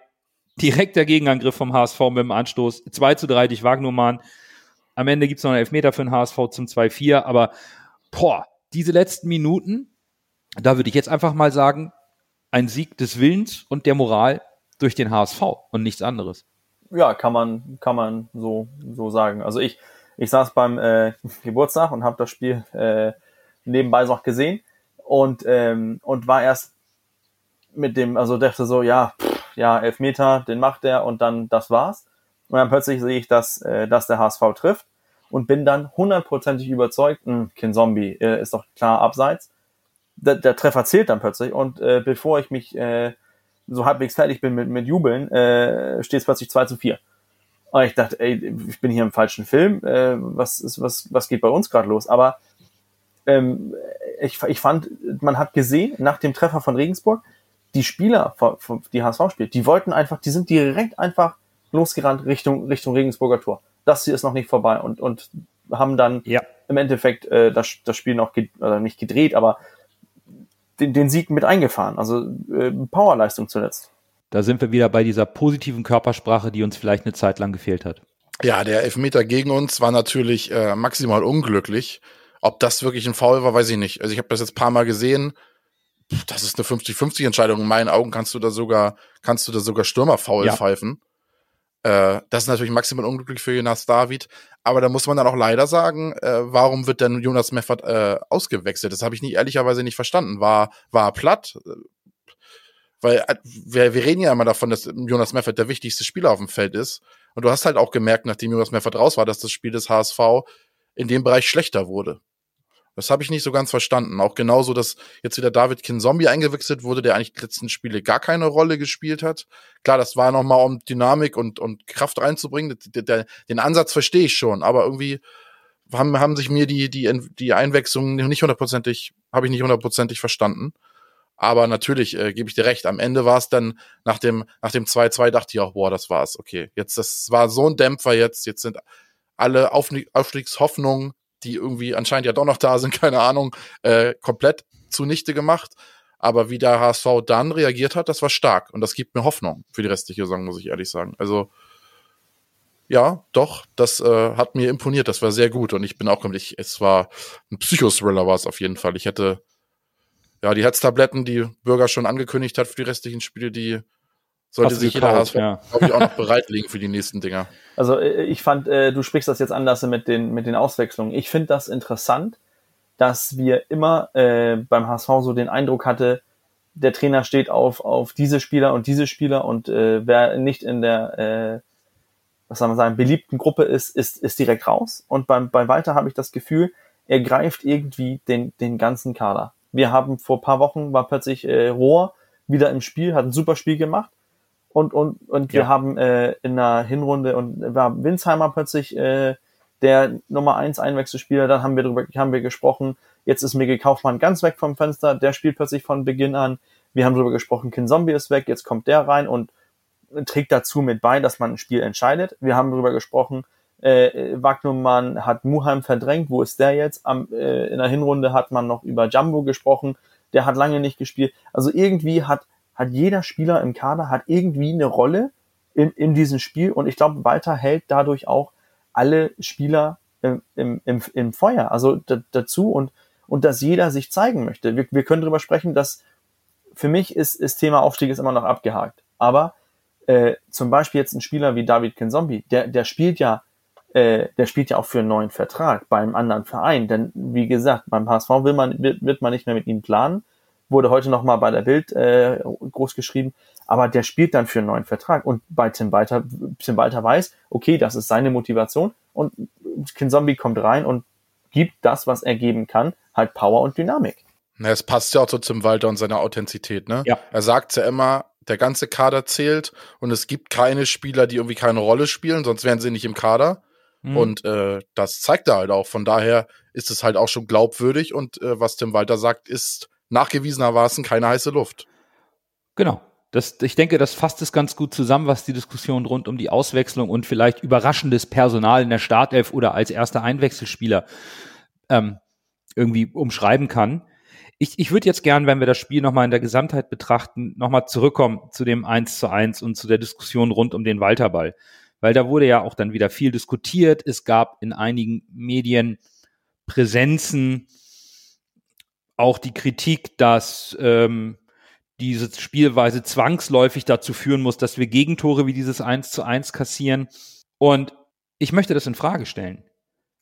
Direkter Gegenangriff vom HSV mit dem Anstoß. 2 zu 3 durch Wagnumann. Am Ende gibt's noch einen Elfmeter für den HSV zum 2-4. Aber, boah, diese letzten Minuten, da würde ich jetzt einfach mal sagen, ein Sieg des Willens und der Moral durch den HSV und nichts anderes. Ja, kann man, kann man so, so sagen. Also ich, ich saß beim äh, Geburtstag und habe das Spiel äh, nebenbei noch gesehen und ähm, und war erst mit dem, also dachte so, ja, pff, ja, Elfmeter, den macht er und dann das war's. Und dann plötzlich sehe ich, dass, äh, dass der HSV trifft und bin dann hundertprozentig überzeugt, mh, hm, kein Zombie, äh, ist doch klar abseits. Der, der Treffer zählt dann plötzlich und äh, bevor ich mich äh, so halbwegs fertig bin mit, mit Jubeln, äh, steht es plötzlich 2 zu 4. Und ich dachte, ey, ich bin hier im falschen Film, äh, was, ist, was, was geht bei uns gerade los? Aber ähm, ich, ich fand, man hat gesehen, nach dem Treffer von Regensburg, die Spieler, die HSV spielt, die wollten einfach, die sind direkt einfach losgerannt Richtung, Richtung Regensburger Tor. Das hier ist noch nicht vorbei und, und haben dann Ja. im Endeffekt äh, das, das Spiel noch ge oder nicht gedreht, aber den, den Sieg mit eingefahren. Also äh, Powerleistung zuletzt. Da sind wir wieder bei dieser positiven Körpersprache, die uns vielleicht eine Zeit lang gefehlt hat. Ja, der Elfmeter gegen uns war natürlich äh, maximal unglücklich. Ob das wirklich ein Foul war, weiß ich nicht. Also ich habe das jetzt ein paar Mal gesehen. Das ist eine 50-50 Entscheidung. In meinen Augen kannst du da sogar, kannst du da sogar Stürmerfoul Ja. pfeifen. Äh, das ist natürlich maximal unglücklich für Jonas David. Aber da muss man dann auch leider sagen, äh, warum wird denn Jonas Meffert äh, ausgewechselt? Das habe ich nicht ehrlicherweise nicht verstanden. War, war er platt? Weil äh, wir, wir reden ja immer davon, dass Jonas Meffert der wichtigste Spieler auf dem Feld ist. Und du hast halt auch gemerkt, nachdem Jonas Meffert raus war, dass das Spiel des HSV in dem Bereich schlechter wurde. Das habe ich nicht so ganz verstanden. Auch genauso, dass jetzt wieder David Kinzombie eingewechselt wurde, der eigentlich die letzten Spiele gar keine Rolle gespielt hat. Klar, das war nochmal, um Dynamik und, und Kraft reinzubringen. Der, der, den Ansatz verstehe ich schon, aber irgendwie haben, haben sich mir die, die, die Einwechslung nicht hundertprozentig, habe ich nicht hundertprozentig verstanden. Aber natürlich äh, gebe ich dir recht. Am Ende war es dann nach dem nach dem 2-2 dachte ich auch, boah, das war's. Okay, jetzt das war so ein Dämpfer jetzt. Jetzt sind alle Aufnie- Aufstiegshoffnungen, die irgendwie anscheinend ja doch noch da sind, keine Ahnung, äh, komplett zunichte gemacht. Aber wie der HSV dann reagiert hat, das war stark und das gibt mir Hoffnung für die restliche Saison, muss ich ehrlich sagen. Also ja, doch, das äh, hat mir imponiert. Das war sehr gut und ich bin auch ich, es war ein Psychothriller war es auf jeden Fall. Ich hätte ja die Hetztabletten, die Bürger schon angekündigt hat für die restlichen Spiele, die sollte Hast sich jeder HSV, ja. glaube ich, auch noch bereitlegen für die nächsten Dinger. Also äh, ich fand, äh, du sprichst das jetzt anders mit den, mit den Auswechslungen. Ich finde das interessant, dass wir immer äh, beim HSV so den Eindruck hatte, der Trainer steht auf, auf diese Spieler und diese Spieler und äh, wer nicht in der, äh, was soll man sagen, beliebten Gruppe ist, ist, ist direkt raus. Und beim, bei Walter habe ich das Gefühl, er greift irgendwie den, den ganzen Kader. Wir haben vor paar Wochen war plötzlich äh, Rohr wieder im Spiel, hat ein super Spiel gemacht und und und wir Ja. haben äh, in der Hinrunde und war Winsheimer plötzlich äh, der Nummer eins Einwechselspieler. Dann haben wir darüber haben wir gesprochen. Jetzt ist Miguel Kaufmann ganz weg vom Fenster. Der spielt plötzlich von Beginn an. Wir haben darüber gesprochen. Kin Zombie ist weg. Jetzt kommt der rein und trägt dazu mit bei, dass man ein Spiel entscheidet. Wir haben darüber gesprochen. Äh, Wagnumann hat Muheim verdrängt. Wo ist der jetzt? Am, äh, in der Hinrunde hat man noch über Jumbo gesprochen. Der hat lange nicht gespielt. Also irgendwie hat hat jeder Spieler im Kader hat irgendwie eine Rolle in, in diesem Spiel und ich glaube, Walter hält dadurch auch alle Spieler im, im, im, im Feuer, also da, dazu und, und dass jeder sich zeigen möchte. Wir, wir können darüber sprechen, dass für mich ist, ist Thema Aufstieg ist immer noch abgehakt. Aber äh, zum Beispiel jetzt ein Spieler wie David Kinzombie, der, der spielt ja, äh, der spielt ja auch für einen neuen Vertrag beim anderen Verein. Denn wie gesagt, beim HSV will man, wird, wird man nicht mehr mit ihm planen wurde heute noch mal bei der Bild äh, groß geschrieben, aber der spielt dann für einen neuen Vertrag und bei Tim Walter, Tim Walter weiß, okay, das ist seine Motivation und Kinzombie kommt rein und gibt das, was er geben kann, halt Power und Dynamik. Na, es passt ja auch so zum Walter und seiner Authentizität, ne? Ja. Er sagt ja immer, der ganze Kader zählt und es gibt keine Spieler, die irgendwie keine Rolle spielen, sonst wären sie nicht im Kader. Mhm. Und äh, das zeigt er halt auch. Von daher ist es halt auch schon glaubwürdig und äh, was Tim Walter sagt, ist nachgewiesenermaßen keine heiße Luft. Genau. Das, ich denke, das fasst es ganz gut zusammen, was die Diskussion rund um die Auswechslung und vielleicht überraschendes Personal in der Startelf oder als erster Einwechselspieler ähm, irgendwie umschreiben kann. Ich, ich würde jetzt gern, wenn wir das Spiel nochmal in der Gesamtheit betrachten, nochmal zurückkommen zu dem 1 zu 1 und zu der Diskussion rund um den Walterball. Weil da wurde ja auch dann wieder viel diskutiert. Es gab in einigen Medien Präsenzen, auch die Kritik, dass ähm, diese Spielweise zwangsläufig dazu führen muss, dass wir Gegentore wie dieses 1 zu 1 kassieren. Und ich möchte das in Frage stellen.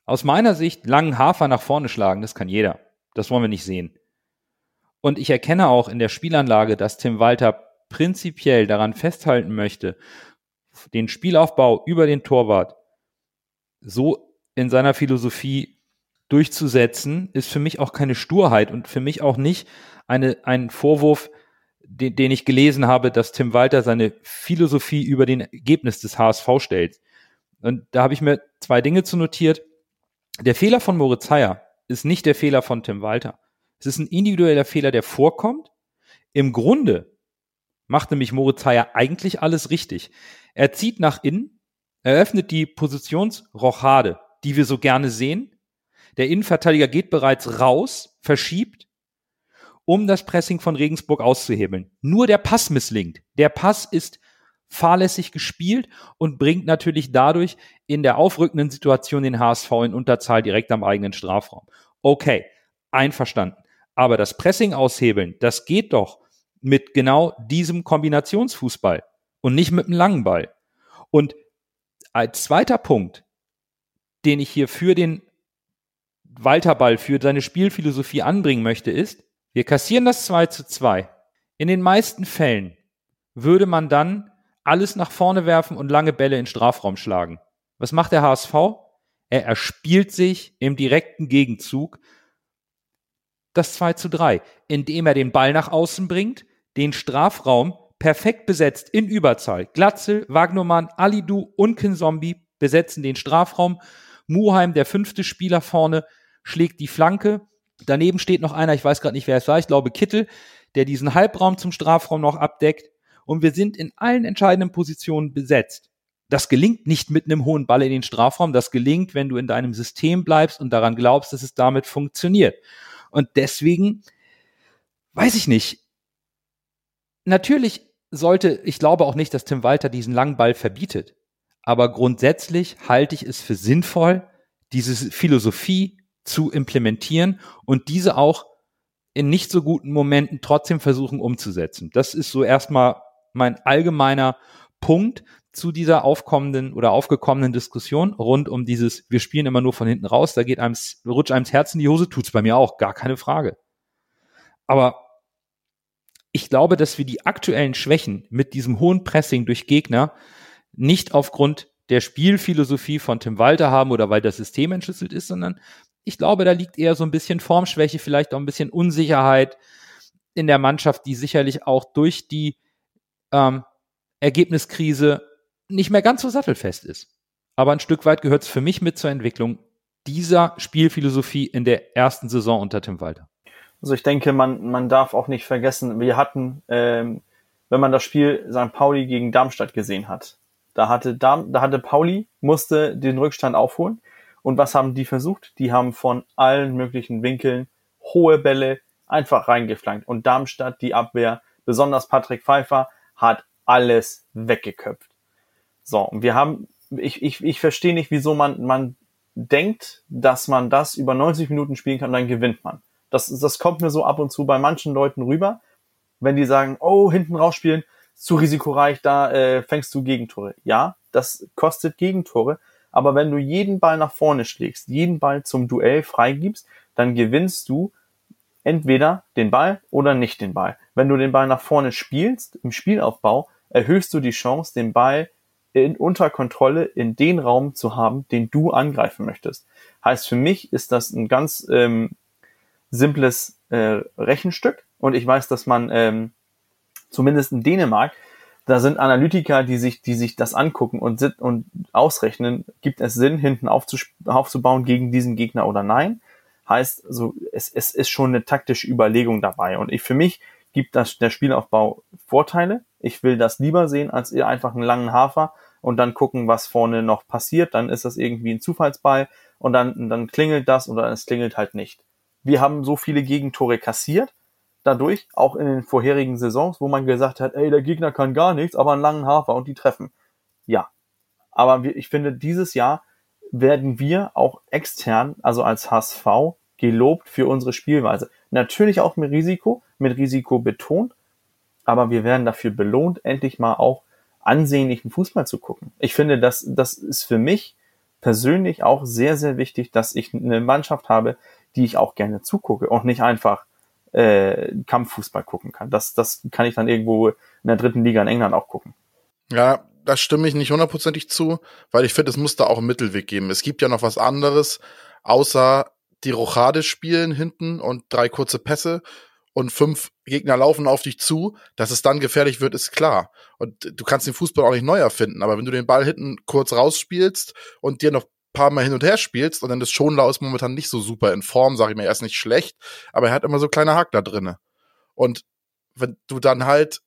Aus meiner Sicht langen Hafer nach vorne schlagen, das kann jeder. Das wollen wir nicht sehen. Und ich erkenne auch in der Spielanlage, dass Tim Walter prinzipiell daran festhalten möchte, den Spielaufbau über den Torwart so in seiner Philosophie durchzusetzen, ist für mich auch keine Sturheit und für mich auch nicht eine, ein Vorwurf, den, den ich gelesen habe, dass Tim Walter seine Philosophie über den Ergebnis des HSV stellt. Und da habe ich mir zwei Dinge zu notiert. Der Fehler von Moritz Heyer ist nicht der Fehler von Tim Walter. Es ist ein individueller Fehler, der vorkommt. Im Grunde macht nämlich Moritz Heyer eigentlich alles richtig. Er zieht nach innen, eröffnet die Positionsrochade, die wir so gerne sehen. Der Innenverteidiger geht bereits raus, verschiebt, um das Pressing von Regensburg auszuhebeln. Nur der Pass misslingt. Der Pass ist fahrlässig gespielt und bringt natürlich dadurch in der aufrückenden Situation den HSV in Unterzahl direkt am eigenen Strafraum. Okay, einverstanden. Aber das Pressing aushebeln, das geht doch mit genau diesem Kombinationsfußball und nicht mit einem langen Ball. Und als zweiter Punkt, den ich hier für den Walter Ball, für seine Spielphilosophie anbringen möchte, ist, wir kassieren das 2 zu 2. In den meisten Fällen würde man dann alles nach vorne werfen und lange Bälle in Strafraum schlagen. Was macht der HSV? Er erspielt sich im direkten Gegenzug das 2 zu 3, indem er den Ball nach außen bringt, den Strafraum perfekt besetzt in Überzahl. Glatzel, Wagnermann, Alidu und Kinzombie besetzen den Strafraum. Muheim, der fünfte Spieler vorne, schlägt die Flanke. Daneben steht noch einer, ich weiß gerade nicht, wer es war, ich glaube Kittel, der diesen Halbraum zum Strafraum noch abdeckt und wir sind in allen entscheidenden Positionen besetzt. Das gelingt nicht mit einem hohen Ball in den Strafraum, das gelingt, wenn du in deinem System bleibst und daran glaubst, dass es damit funktioniert. Und deswegen, weiß ich nicht, natürlich sollte, ich glaube auch nicht, dass Tim Walter diesen langen Ball verbietet. Aber grundsätzlich halte ich es für sinnvoll, diese Philosophie zu implementieren und diese auch in nicht so guten Momenten trotzdem versuchen umzusetzen. Das ist so erstmal mein allgemeiner Punkt zu dieser aufkommenden oder aufgekommenen Diskussion rund um dieses, wir spielen immer nur von hinten raus, da geht einem, rutscht einem das Herz in die Hose, tut's bei mir auch, gar keine Frage. Aber ich glaube, dass wir die aktuellen Schwächen mit diesem hohen Pressing durch Gegner nicht aufgrund der Spielphilosophie von Tim Walter haben oder weil das System entschlüsselt ist, sondern ich glaube, da liegt eher so ein bisschen Formschwäche, vielleicht auch ein bisschen Unsicherheit in der Mannschaft, die sicherlich auch durch die ähm, Ergebniskrise nicht mehr ganz so sattelfest ist. Aber ein Stück weit gehört es für mich mit zur Entwicklung dieser Spielphilosophie in der ersten Saison unter Tim Walter. Also ich denke, man, man darf auch nicht vergessen, wir hatten, ähm, wenn man das Spiel St. Pauli gegen Darmstadt gesehen hat, da hatte, Darm, da hatte Pauli, musste den Rückstand aufholen. Und was haben die versucht? Die haben von allen möglichen Winkeln hohe Bälle einfach reingeflankt. Und Darmstadt, die Abwehr, besonders Patrick Pfeiffer, hat alles weggeköpft. So, und wir haben, ich, ich, ich verstehe nicht, wieso man, man denkt, dass man das über 90 Minuten spielen kann, dann gewinnt man. Das, das kommt mir so ab und zu bei manchen Leuten rüber, wenn die sagen, oh, hinten rausspielen, zu risikoreich, da äh, fängst du Gegentore. Ja, das kostet Gegentore, aber wenn du jeden Ball nach vorne schlägst, jeden Ball zum Duell freigibst, dann gewinnst du entweder den Ball oder nicht den Ball. Wenn du den Ball nach vorne spielst, im Spielaufbau, erhöhst du die Chance, den Ball in, unter Kontrolle in den Raum zu haben, den du angreifen möchtest. Heißt für mich ist das ein ganz ähm, simples äh, Rechenstück und ich weiß, dass man ähm, zumindest in Dänemark da sind Analytiker, die sich, die sich das angucken und, und ausrechnen, gibt es Sinn, hinten aufzubauen gegen diesen Gegner oder nein? Heißt, also, es, es ist schon eine taktische Überlegung dabei. Und ich, für mich gibt das, der Spielaufbau Vorteile. Ich will das lieber sehen, als ihr einfach einen langen Hafer und dann gucken, was vorne noch passiert. Dann ist das irgendwie ein Zufallsball und dann, dann klingelt das oder es klingelt halt nicht. Wir haben so viele Gegentore kassiert, dadurch, auch in den vorherigen Saisons, wo man gesagt hat, ey, der Gegner kann gar nichts, aber einen langen Hafer und die treffen. Ja. Aber ich finde, dieses Jahr werden wir auch extern, also als HSV, gelobt für unsere Spielweise. Natürlich auch mit Risiko, mit Risiko betont, aber wir werden dafür belohnt, endlich mal auch ansehnlichen Fußball zu gucken. Ich finde, das, das ist für mich persönlich auch sehr, sehr wichtig, dass ich eine Mannschaft habe, die ich auch gerne zugucke und nicht einfach äh, Kampffußball gucken kann. Das, das kann ich dann irgendwo in der dritten Liga in England auch gucken. Ja, da stimme ich nicht hundertprozentig zu, weil ich finde, es muss da auch einen Mittelweg geben. Es gibt ja noch was anderes, außer die Rochade spielen hinten und drei kurze Pässe und fünf Gegner laufen auf dich zu, dass es dann gefährlich wird, ist klar. Und du kannst den Fußball auch nicht neu erfinden, aber wenn du den Ball hinten kurz rausspielst und dir noch paar Mal hin und her spielst und dann ist Schonlau ist momentan nicht so super in Form, sag ich mir, er ist nicht schlecht, aber er hat immer so kleine Hakler drinne. Und wenn du dann halt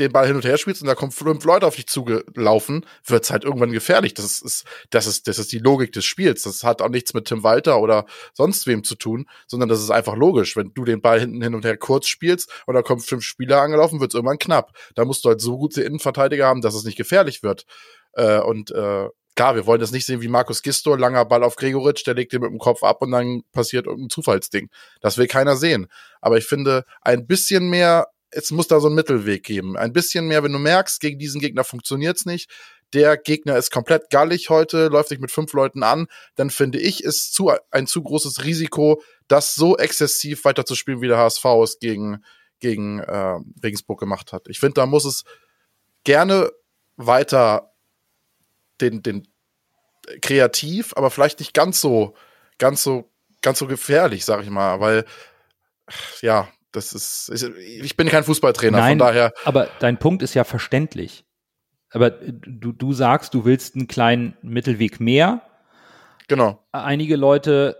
den Ball hin und her spielst und da kommen fünf Leute auf dich zugelaufen, wird's halt irgendwann gefährlich. Das ist, das ist, das ist die Logik des Spiels. Das hat auch nichts mit Tim Walter oder sonst wem zu tun, sondern das ist einfach logisch. Wenn du den Ball hinten hin und her kurz spielst und da kommen fünf Spieler angelaufen, wird's irgendwann knapp. Da musst du halt so gute Innenverteidiger haben, dass es nicht gefährlich wird. Äh, und äh, klar, wir wollen das nicht sehen wie Markus Gisto, langer Ball auf Gregoritsch, der legt den mit dem Kopf ab und dann passiert irgendein Zufallsding. Das will keiner sehen. Aber ich finde, ein bisschen mehr es muss da so einen Mittelweg geben. Ein bisschen mehr, wenn du merkst, gegen diesen Gegner funktioniert's nicht. Der Gegner ist komplett gallig heute, läuft sich mit fünf Leuten an, dann finde ich, ist zu, ein zu großes Risiko, das so exzessiv weiterzuspielen, wie der HSV es gegen, gegen äh, Regensburg gemacht hat. Ich finde, da muss es gerne weiter den, den kreativ, aber vielleicht nicht ganz so, ganz so, ganz so gefährlich, sag ich mal, weil ja, das ist, ich bin kein Fußballtrainer, Nein, von daher. Aber dein Punkt ist ja verständlich. Aber du, du sagst, du willst einen kleinen Mittelweg mehr. Genau. Einige Leute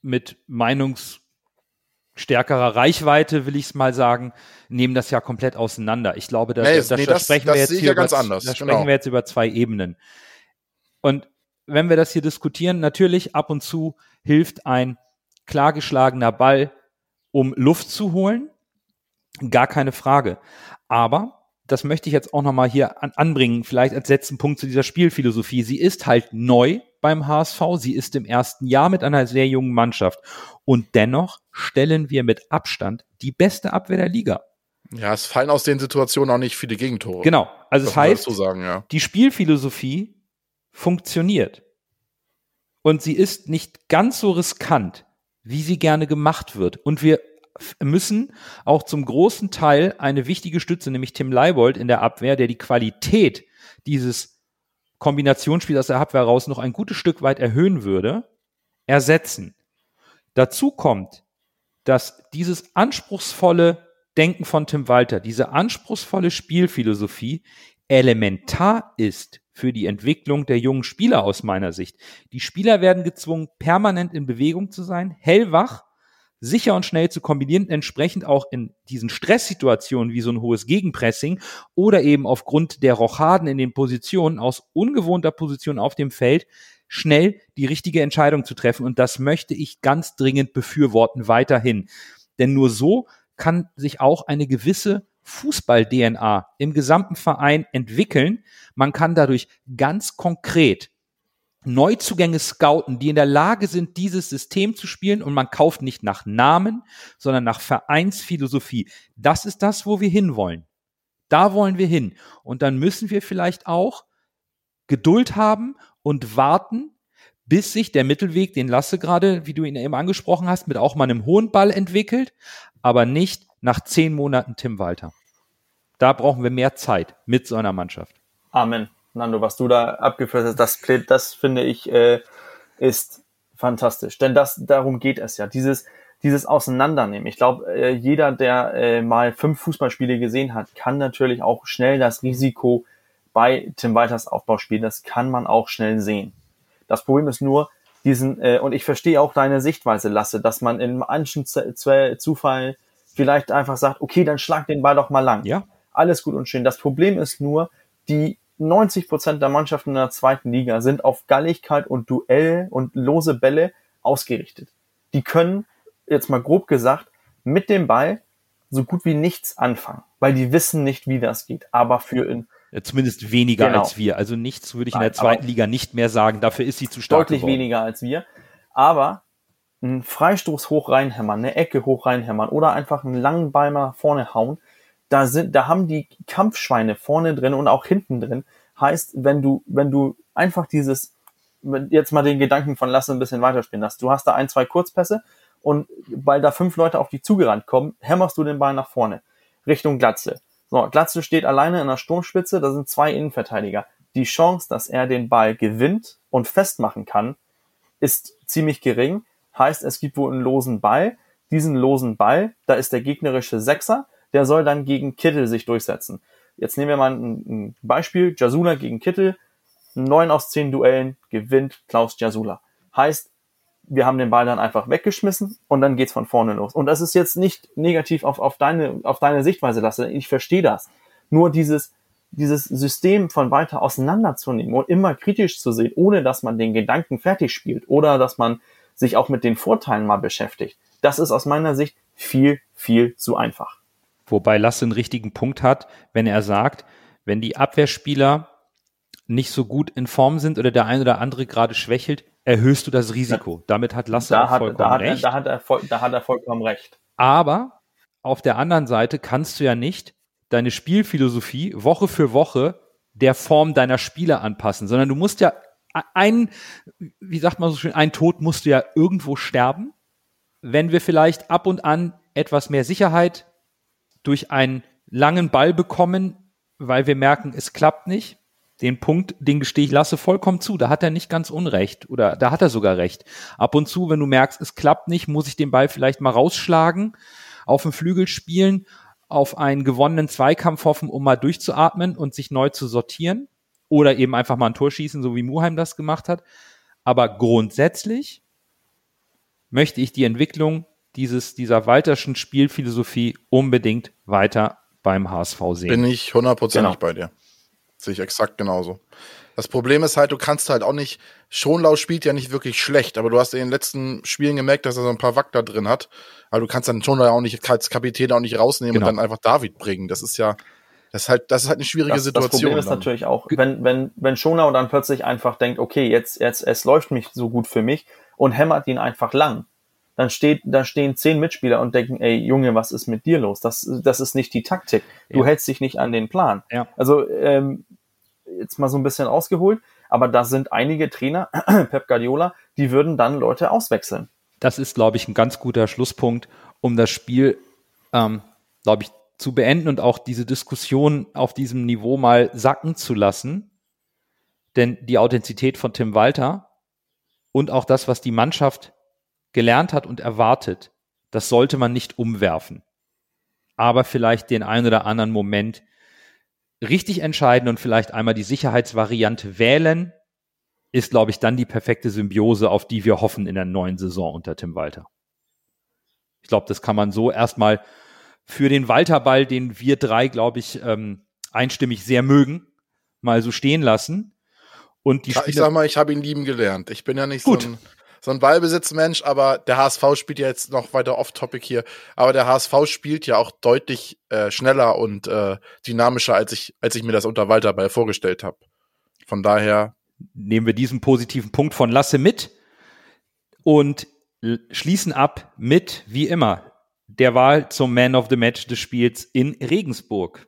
mit meinungsstärkerer Reichweite, will ich es mal sagen, nehmen das ja komplett auseinander. Ich glaube, da, Nee, da, nee, da das- sprechen wir jetzt über, da genau. sprechen wir jetzt über zwei Ebenen. Und wenn wir das hier diskutieren, natürlich ab und zu hilft ein klar geschlagener Ball, um Luft zu holen. Gar keine Frage. Aber das möchte ich jetzt auch nochmal hier an, anbringen, vielleicht als letzten Punkt zu dieser Spielphilosophie. Sie ist halt neu beim HSV. Sie ist im ersten Jahr mit einer sehr jungen Mannschaft. Und dennoch stellen wir mit Abstand die beste Abwehr der Liga. Ja, es fallen aus den Situationen auch nicht viele Gegentore. Genau. Also Das es heißt, sagen, ja. die Spielphilosophie funktioniert. Und sie ist nicht ganz so riskant, wie sie gerne gemacht wird. Und wir müssen auch zum großen Teil eine wichtige Stütze, nämlich Tim Leibold in der Abwehr, der die Qualität dieses Kombinationsspiels aus der Abwehr raus noch ein gutes Stück weit erhöhen würde, ersetzen. Dazu kommt, dass dieses anspruchsvolle Denken von Tim Walter, diese anspruchsvolle Spielphilosophie elementar ist für die Entwicklung der jungen Spieler aus meiner Sicht. Die Spieler werden gezwungen, permanent in Bewegung zu sein, hellwach, sicher und schnell zu kombinieren, entsprechend auch in diesen Stresssituationen wie so ein hohes Gegenpressing oder eben aufgrund der Rochaden in den Positionen aus ungewohnter Position auf dem Feld schnell die richtige Entscheidung zu treffen. Und das möchte ich ganz dringend befürworten weiterhin. Denn nur so kann sich auch eine gewisse Fußball-DNA im gesamten Verein entwickeln. Man kann dadurch ganz konkret Neuzugänge scouten, die in der Lage sind, dieses System zu spielen und man kauft nicht nach Namen, sondern nach Vereinsphilosophie. Das ist das, wo wir hinwollen. Da wollen wir hin. Und dann müssen wir vielleicht auch Geduld haben und warten, bis sich der Mittelweg, den Lasse gerade, wie du ihn eben angesprochen hast, mit auch mal einem hohen Ball entwickelt, aber nicht nach zehn Monaten Tim Walter. Da brauchen wir mehr Zeit mit so einer Mannschaft. Amen. Nando, was du da abgeführt hast, das, das finde ich, äh, ist fantastisch. Denn das, darum geht es ja. Dieses, dieses Auseinandernehmen. Ich glaube, äh, jeder, der äh, mal fünf Fußballspiele gesehen hat, kann natürlich auch schnell das Risiko bei Tim Walters Aufbauspiel, das kann man auch schnell sehen. Das Problem ist nur, diesen, äh, und ich verstehe auch deine Sichtweise, Lasse, dass man in manchen Z Z Zufall vielleicht einfach sagt, okay, dann schlag den Ball doch mal lang Ja, alles gut und schön. Das Problem ist nur, die 90 Prozent der Mannschaften in der zweiten Liga sind auf Galligkeit und Duell und lose Bälle ausgerichtet. Die können, jetzt mal grob gesagt, mit dem Ball so gut wie nichts anfangen, weil die wissen nicht, wie das geht. Aber für in zumindest weniger Genau. als wir. Also nichts würde ich in Nein, der zweiten Liga nicht mehr sagen. Dafür ist sie zu stark deutlich geworden. weniger als wir. Aber einen Freistoß hoch reinhämmern, eine Ecke hoch reinhämmern oder einfach einen langen Ball mal vorne hauen, da sind, da haben die Kampfschweine vorne drin und auch hinten drin. Heißt, wenn du, wenn du einfach dieses, jetzt mal den Gedanken von Lasse ein bisschen weiterspielen lässt. Du hast da ein, zwei Kurzpässe und weil da fünf Leute auf dich zugerannt kommen, hämmerst du den Ball nach vorne. Richtung Glatze. So, Glatze steht alleine in der Sturmspitze, da sind zwei Innenverteidiger. Die Chance, dass er den Ball gewinnt und festmachen kann, ist ziemlich gering. Heißt, es gibt wohl einen losen Ball. Diesen losen Ball, da ist der gegnerische Sechser, der soll dann gegen Kittel sich durchsetzen. Jetzt nehmen wir mal ein, Beispiel. Jasula gegen Kittel. neun aus zehn Duellen gewinnt Klaus Jasula. Heißt, wir haben den Ball dann einfach weggeschmissen und dann geht's von vorne los. Und das ist jetzt nicht negativ auf, auf, deine, auf deine Sichtweise, Lasse. Ich verstehe das. Nur dieses, dieses System von weiter auseinanderzunehmen und immer kritisch zu sehen, ohne dass man den Gedanken fertig spielt oder dass man sich auch mit den Vorteilen mal beschäftigt, das ist aus meiner Sicht viel, viel zu einfach. Wobei Lasse einen richtigen Punkt hat, wenn er sagt, wenn die Abwehrspieler nicht so gut in Form sind oder der eine oder andere gerade schwächelt, erhöhst du das Risiko. Ja. Damit hat Lasse da vollkommen da hat, recht. Da hat, er, da hat er vollkommen recht. Aber auf der anderen Seite kannst du ja nicht deine Spielphilosophie Woche für Woche der Form deiner Spieler anpassen, sondern du musst ja ein, wie sagt man so schön, ein Tod musst du ja irgendwo sterben. Wenn wir vielleicht ab und an etwas mehr Sicherheit durch einen langen Ball bekommen, weil wir merken, es klappt nicht, den Punkt, den gestehe ich Lasse vollkommen zu. Da hat er nicht ganz unrecht oder da hat er sogar recht. Ab und zu, wenn du merkst, es klappt nicht, muss ich den Ball vielleicht mal rausschlagen, auf dem Flügel spielen, auf einen gewonnenen Zweikampf hoffen, um mal durchzuatmen und sich neu zu sortieren oder eben einfach mal ein Tor schießen, so wie Muheim das gemacht hat. Aber grundsätzlich möchte ich die Entwicklung dieses, dieser Walterschen Spielphilosophie unbedingt weiter beim HSV sehen. Bin ich hundertprozentig genau. bei dir. Sehe ich exakt genauso. Das Problem ist halt, du kannst halt auch nicht, Schonlau spielt ja nicht wirklich schlecht, aber du hast in den letzten Spielen gemerkt, dass er so ein paar Wackler drin hat. Aber du kannst dann Schonlau auch nicht als Kapitän auch nicht rausnehmen genau. und dann einfach David bringen. Das ist ja, das ist halt, das ist halt eine schwierige das, Situation. Das Problem ist dann. natürlich auch, wenn, wenn, wenn Schonau dann plötzlich einfach denkt, okay, jetzt, jetzt, es läuft nicht so gut für mich und hämmert ihn einfach lang. Dann steht, da stehen zehn Mitspieler und denken, ey, Junge, was ist mit dir los? Das, das ist nicht die Taktik. Du ja. hältst dich nicht an den Plan. Ja. Also, ähm, jetzt mal so ein bisschen ausgeholt, aber da sind einige Trainer, Pep Guardiola, die würden dann Leute auswechseln. Das ist, glaube ich, ein ganz guter Schlusspunkt, um das Spiel, ähm, glaube ich, zu beenden und auch diese Diskussion auf diesem Niveau mal sacken zu lassen. Denn die Authentizität von Tim Walter und auch das, was die Mannschaft gelernt hat und erwartet, das sollte man nicht umwerfen. Aber vielleicht den einen oder anderen Moment richtig entscheiden und vielleicht einmal die Sicherheitsvariante wählen, ist, glaube ich, dann die perfekte Symbiose, auf die wir hoffen in der neuen Saison unter Tim Walter. Ich glaube, das kann man so erstmal für den Walterball, den wir drei, glaube ich, ähm, einstimmig sehr mögen, mal so stehen lassen. Und die ich sag mal, ich habe ihn lieben gelernt. Ich bin ja nicht Gut. so ein so ein Ballbesitzmensch, aber der HSV spielt ja jetzt noch weiter off-topic hier, aber der HSV spielt ja auch deutlich äh, schneller und äh, dynamischer, als ich, als ich mir das unter Walter Ball vorgestellt habe. Von daher nehmen wir diesen positiven Punkt von Lasse mit und schließen ab mit, wie immer, der Wahl zum Man of the Match des Spiels in Regensburg.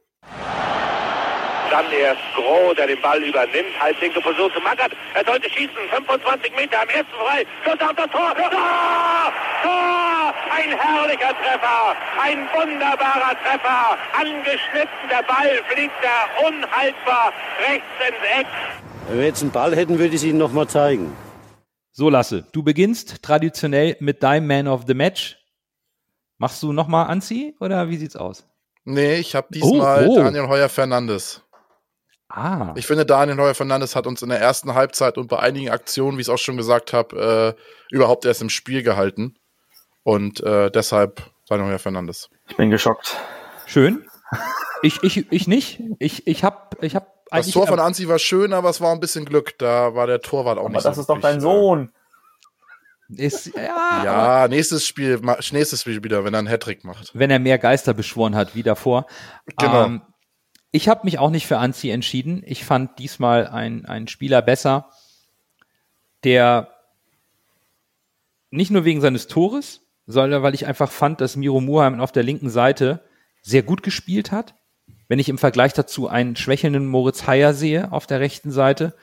Dann erst Groh, der den Ball übernimmt. Halblinke Position zu Mackert. Er sollte schießen. 25 Meter am ersten frei. Schuss auf das Tor. Tor! Tor! Ein herrlicher Treffer. Ein wunderbarer Treffer. Angeschnitten. Der Ball fliegt da unhaltbar rechts ins Eck. Wenn wir jetzt einen Ball hätten, würde ich es Ihnen nochmal zeigen. So, Lasse, du beginnst traditionell mit deinem Man of the Match. Machst du nochmal Anzieh oder wie sieht's aus? Nee, ich habe diesmal oh, oh. Daniel Heuer Fernandes. Ah. Ich finde, Daniel Neuer Fernandes hat uns in der ersten Halbzeit und bei einigen Aktionen, wie ich es auch schon gesagt habe, äh, überhaupt erst im Spiel gehalten. Und äh, deshalb Daniel Neuer Fernandes. Ich bin geschockt. Schön. Ich, ich, ich nicht. Ich, ich habe ich hab Das Tor von Anzi war schön, aber es war ein bisschen Glück. Da war der Torwart auch aber nicht das so ist doch dein Sohn. Ist, ja, ja nächstes Spiel, nächstes Spiel wieder, wenn er einen Hattrick macht. Wenn er mehr Geister beschworen hat wie davor. Genau. Ähm, ich habe mich auch nicht für Anzi entschieden. Ich fand diesmal einen Spieler besser, der nicht nur wegen seines Tores, sondern weil ich einfach fand, dass Miro Muheim auf der linken Seite sehr gut gespielt hat. Wenn ich im Vergleich dazu einen schwächelnden Moritz Heyer sehe auf der rechten Seite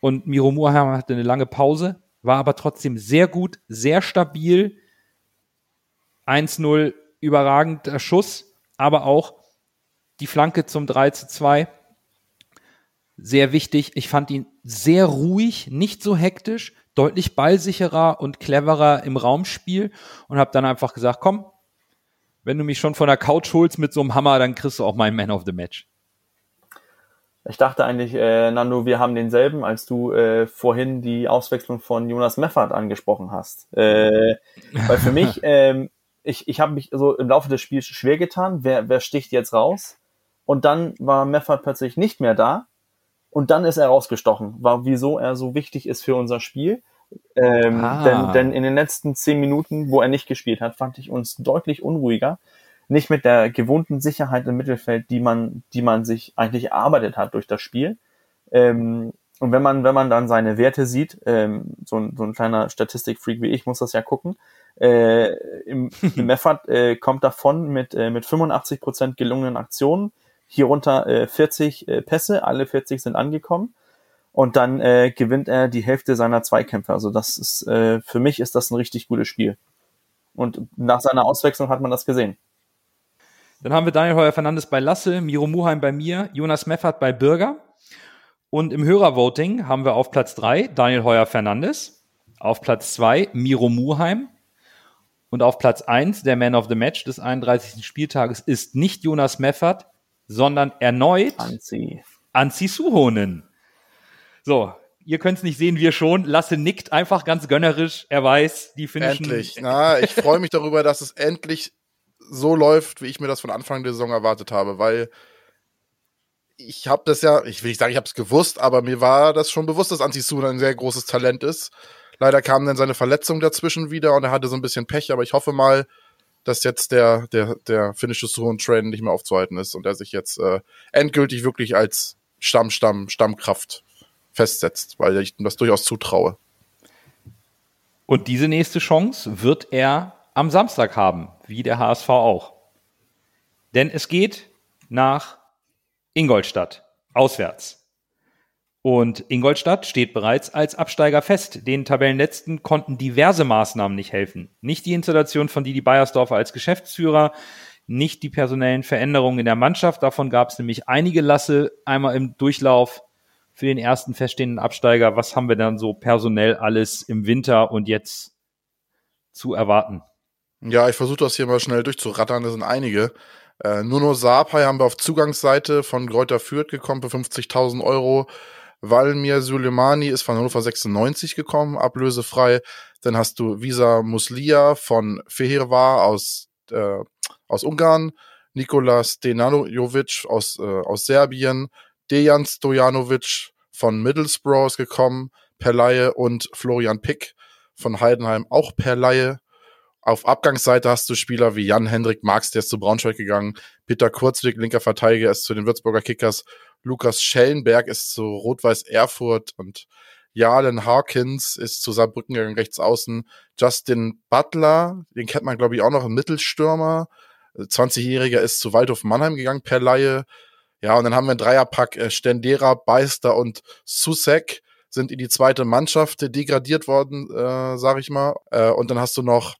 und Miro Muheim hatte eine lange Pause, war aber trotzdem sehr gut, sehr stabil. 1-0 überragender Schuss, aber auch die Flanke zum 3 zu 2. Sehr wichtig. Ich fand ihn sehr ruhig, nicht so hektisch, deutlich ballsicherer und cleverer im Raumspiel und habe dann einfach gesagt, komm, wenn du mich schon von der Couch holst mit so einem Hammer, dann kriegst du auch meinen Man of the Match. Ich dachte eigentlich, äh, Nando, wir haben denselben, als du äh, vorhin die Auswechslung von Jonas Meffert angesprochen hast. Äh, weil für mich, ähm, ich, ich habe mich so im Laufe des Spiels schwer getan, wer, wer sticht jetzt raus? Und dann war Meffert plötzlich nicht mehr da. Und dann ist er rausgestochen, war wieso er so wichtig ist für unser Spiel. Ähm, Ah. denn, denn in den letzten zehn Minuten, wo er nicht gespielt hat, fand ich uns deutlich unruhiger. Nicht mit der gewohnten Sicherheit im Mittelfeld, die man, die man sich eigentlich erarbeitet hat durch das Spiel. Ähm, und wenn man, wenn man dann seine Werte sieht, ähm, so, ein, so ein kleiner Statistikfreak wie ich muss das ja gucken, äh, im, im Meffert äh, kommt davon mit, äh, mit 85% gelungenen Aktionen, hierunter äh, 40 äh, Pässe, alle 40 sind angekommen und dann äh, gewinnt er die Hälfte seiner Zweikämpfe. Also das ist, äh, für mich ist das ein richtig gutes Spiel. Und nach seiner Auswechslung hat man das gesehen. Dann haben wir Daniel Heuer Fernandes bei Lasse, Miro Muheim bei mir, Jonas Meffert bei Bürger. Und im Hörervoting haben wir auf Platz drei Daniel Heuer Fernandes, auf Platz zwei Miro Muheim und auf Platz eins der Man of the Match des 31. Spieltages ist nicht Jonas Meffert, sondern erneut Anzi. Anzi Suhonen. So, ihr könnt es nicht sehen, wir schon. Lasse nickt einfach ganz gönnerisch. Er weiß, die finnischen Endlich. Na, ich freue mich darüber, dass es endlich so läuft, wie ich mir das von Anfang der Saison erwartet habe, weil ich habe das ja, ich will nicht sagen, ich habe es gewusst, aber mir war das schon bewusst, dass Antisuna ein sehr großes Talent ist. Leider kam dann seine Verletzung dazwischen wieder und er hatte so ein bisschen Pech, aber ich hoffe mal, dass jetzt der, der, der finnische Suhon-Train nicht mehr aufzuhalten ist und er sich jetzt äh, endgültig wirklich als Stamm, Stamm, Stammkraft festsetzt, weil ich ihm das durchaus zutraue. Und diese nächste Chance wird er am Samstag haben, wie der HSV auch. Denn es geht nach Ingolstadt, auswärts. Und Ingolstadt steht bereits als Absteiger fest. Den Tabellenletzten konnten diverse Maßnahmen nicht helfen. Nicht die Installation von Didi Beiersdorfer als Geschäftsführer, nicht die personellen Veränderungen in der Mannschaft. Davon gab es nämlich einige Lasse einmal im Durchlauf für den ersten feststehenden Absteiger. Was haben wir dann so personell alles im Winter und jetzt zu erwarten? Ja, ich versuche das hier mal schnell durchzurattern. Das sind einige. Äh, Nuno Sapai haben wir auf Zugangsseite von Greuther Fürth gekommen für 50.000 Euro. Valmir Suleimani ist von Hannover 96 gekommen, ablösefrei. Dann hast du Visa Muslia von Fehirvar aus, äh, aus Ungarn. Nikola Stenanovic aus, äh, aus Serbien. Dejan Stojanovic von Middlesbrough ist gekommen, per Laie. Und Florian Pick von Heidenheim auch per Laie. Auf Abgangsseite hast du Spieler wie Jan-Hendrik Marx, der ist zu Braunschweig gegangen, Peter Kurzweg, linker Verteidiger, ist zu den Würzburger Kickers, Lukas Schellenberg ist zu Rot-Weiß Erfurt und Jalen Harkins ist zu Saarbrücken gegangen, rechts außen. Justin Butler, den kennt man glaube ich auch noch, ein Mittelstürmer. 20-Jähriger ist zu Waldhof Mannheim gegangen per Laie. Ja, und dann haben wir einen Dreierpack, äh, Stendera, Beister und Susek sind in die zweite Mannschaft degradiert worden, äh, sag ich mal. Äh, und dann hast du noch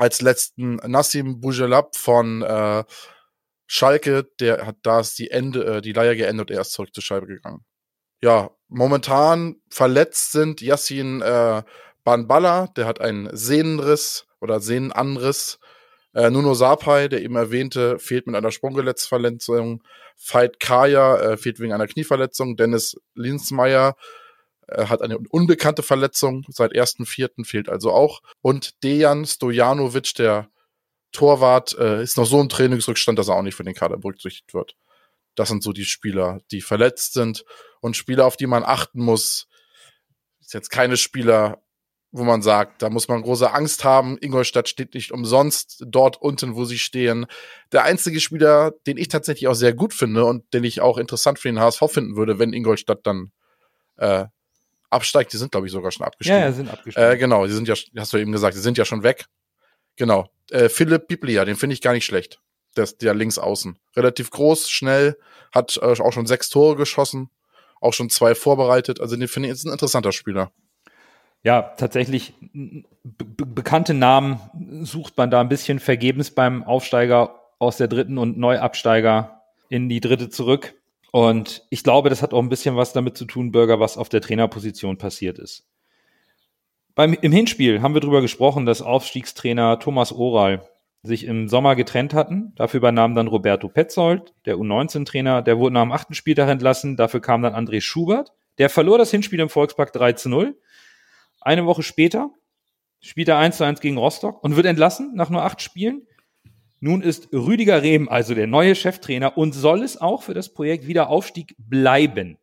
als letzten Nassim Bujelab von äh, Schalke, der hat da ist die Ende, äh, die Leier geendet, er ist zurück zur Scheibe gegangen. Ja, momentan verletzt sind Yassin äh, Banbala, der hat einen Sehnenriss oder Sehnenanriss. Äh, Nuno Sapai, der eben erwähnte, fehlt mit einer Sprunggelenksverletzung. Veit Kaya äh, fehlt wegen einer Knieverletzung. Dennis Linsmeier äh, hat eine unbekannte Verletzung seit 1.4. fehlt also auch. Und Dejan Stojanovic, der Torwart, äh, ist noch so ein Trainingsrückstand, dass er auch nicht für den Kader berücksichtigt wird. Das sind so die Spieler, die verletzt sind. Und Spieler, auf die man achten muss, ist jetzt keine Spieler, wo man sagt, da muss man große Angst haben. Ingolstadt steht nicht umsonst dort unten, wo sie stehen. Der einzige Spieler, den ich tatsächlich auch sehr gut finde und den ich auch interessant für den HSV finden würde, wenn Ingolstadt dann äh, absteigt, die sind, glaube ich, sogar schon abgestiegen. Ja, ja, sind abgestiegen. Äh, genau, die sind ja, hast du eben gesagt, die sind ja schon weg. Genau. Äh, Philipp Biblia, den finde ich gar nicht schlecht. Der ist der links außen. Relativ groß, schnell, hat äh, auch schon sechs Tore geschossen, auch schon zwei vorbereitet. Also den finde ich jetzt ein interessanter Spieler. ja, tatsächlich be bekannte Namen sucht man da ein bisschen vergebens beim Aufsteiger aus der dritten und Neuabsteiger in die dritte zurück. Und ich glaube, das hat auch ein bisschen was damit zu tun, Bürger, was auf der Trainerposition passiert ist. Beim, Im Hinspiel haben wir darüber gesprochen, dass Aufstiegstrainer Thomas Oral sich im Sommer getrennt hatten. Dafür übernahm dann Roberto Petzold, der U19-Trainer, der wurde nach dem achten Spieltag entlassen. Dafür kam dann André Schubert. Der verlor das Hinspiel im Volkspark 3 zu 0. Eine Woche später spielt er 1 zu 1 gegen Rostock und wird entlassen nach nur acht Spielen. Nun ist Rüdiger Rehm also der neue Cheftrainer und soll es auch für das Projekt Wiederaufstieg bleiben.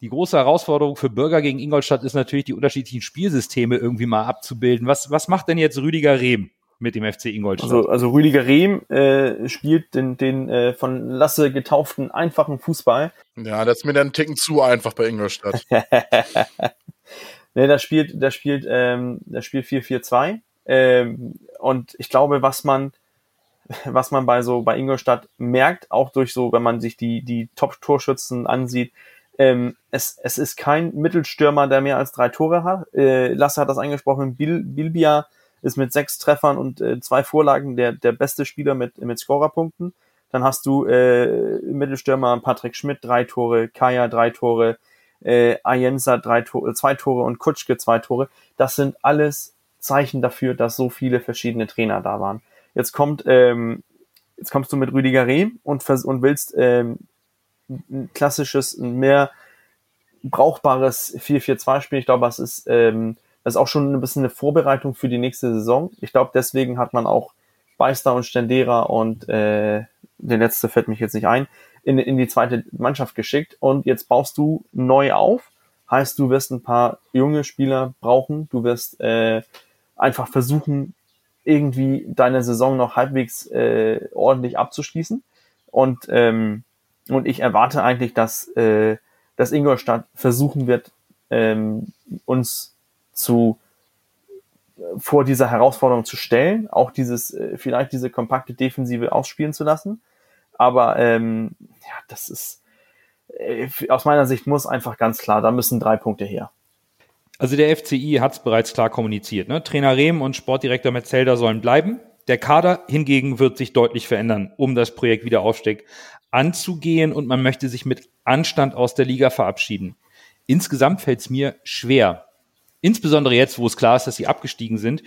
Die große Herausforderung für Bürger gegen Ingolstadt ist natürlich, die unterschiedlichen Spielsysteme irgendwie mal abzubilden. Was, was macht denn jetzt Rüdiger Rehm mit dem FC Ingolstadt? Also, also Rüdiger Rehm äh, spielt den, den äh, von Lasse getauften einfachen Fußball. Ja, das ist mir dann einen Ticken zu einfach bei Ingolstadt. ne, da spielt, da spielt, ähm, da spielt 4-4-2. Ähm, und ich glaube, was man, was man bei so bei Ingolstadt merkt, auch durch so, wenn man sich die, die Top-Torschützen ansieht, ähm, es, es ist kein Mittelstürmer, der mehr als drei Tore hat. Äh, Lasse hat das angesprochen, Bil, Bilbia ist mit sechs Treffern und äh, zwei Vorlagen der, der beste Spieler mit, mit Scorerpunkten. Dann hast du äh, Mittelstürmer Patrick Schmidt, drei Tore, Kaya, drei Tore, äh, Ayensa, drei Tore, zwei Tore und Kutschke, zwei Tore. Das sind alles Zeichen dafür, dass so viele verschiedene Trainer da waren. Jetzt kommt, ähm, jetzt kommst du mit Rüdiger Rehm und, und willst ähm, ein klassisches, ein mehr brauchbares 4-4-2 Spiel. Ich glaube, das ist, ähm, das ist auch schon ein bisschen eine Vorbereitung für die nächste Saison. Ich glaube, deswegen hat man auch Beister und Stendera und äh, der letzte fällt mich jetzt nicht ein, in, in die zweite Mannschaft geschickt. Und jetzt baust du neu auf. Heißt, du wirst ein paar junge Spieler brauchen. Du wirst äh, einfach versuchen, irgendwie deine Saison noch halbwegs äh, ordentlich abzuschließen. Und ähm, und ich erwarte eigentlich, dass, äh, dass Ingolstadt versuchen wird, ähm, uns zu vor dieser Herausforderung zu stellen, auch dieses, äh, vielleicht diese kompakte Defensive ausspielen zu lassen. Aber ähm, ja, das ist äh, aus meiner Sicht muss einfach ganz klar, da müssen drei Punkte her. Also der FCI hat es bereits klar kommuniziert. Ne? Trainer Rehm und Sportdirektor Metzelder sollen bleiben. Der Kader hingegen wird sich deutlich verändern, um das Projekt Wiederaufstieg anzugehen und man möchte sich mit Anstand aus der Liga verabschieden. Insgesamt fällt es mir schwer, insbesondere jetzt, wo es klar ist, dass sie abgestiegen sind,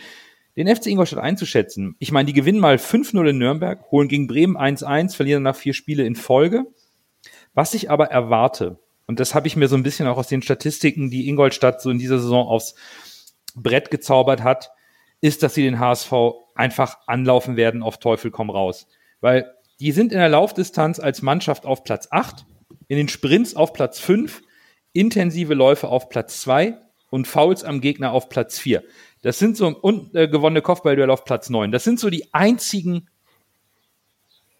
den FC Ingolstadt einzuschätzen. Ich meine, die gewinnen mal 5-0 in Nürnberg, holen gegen Bremen 1-1, verlieren nach vier Spiele in Folge. Was ich aber erwarte, und das habe ich mir so ein bisschen auch aus den Statistiken, die Ingolstadt so in dieser Saison aufs Brett gezaubert hat, ist, dass sie den HSV einfach anlaufen werden auf Teufel komm raus. Weil die sind in der Laufdistanz als Mannschaft auf Platz 8, in den Sprints auf Platz 5, intensive Läufe auf Platz 2 und Fouls am Gegner auf Platz 4. Das sind so und äh, gewonnene Kopfballduell auf Platz 9. Das sind so die einzigen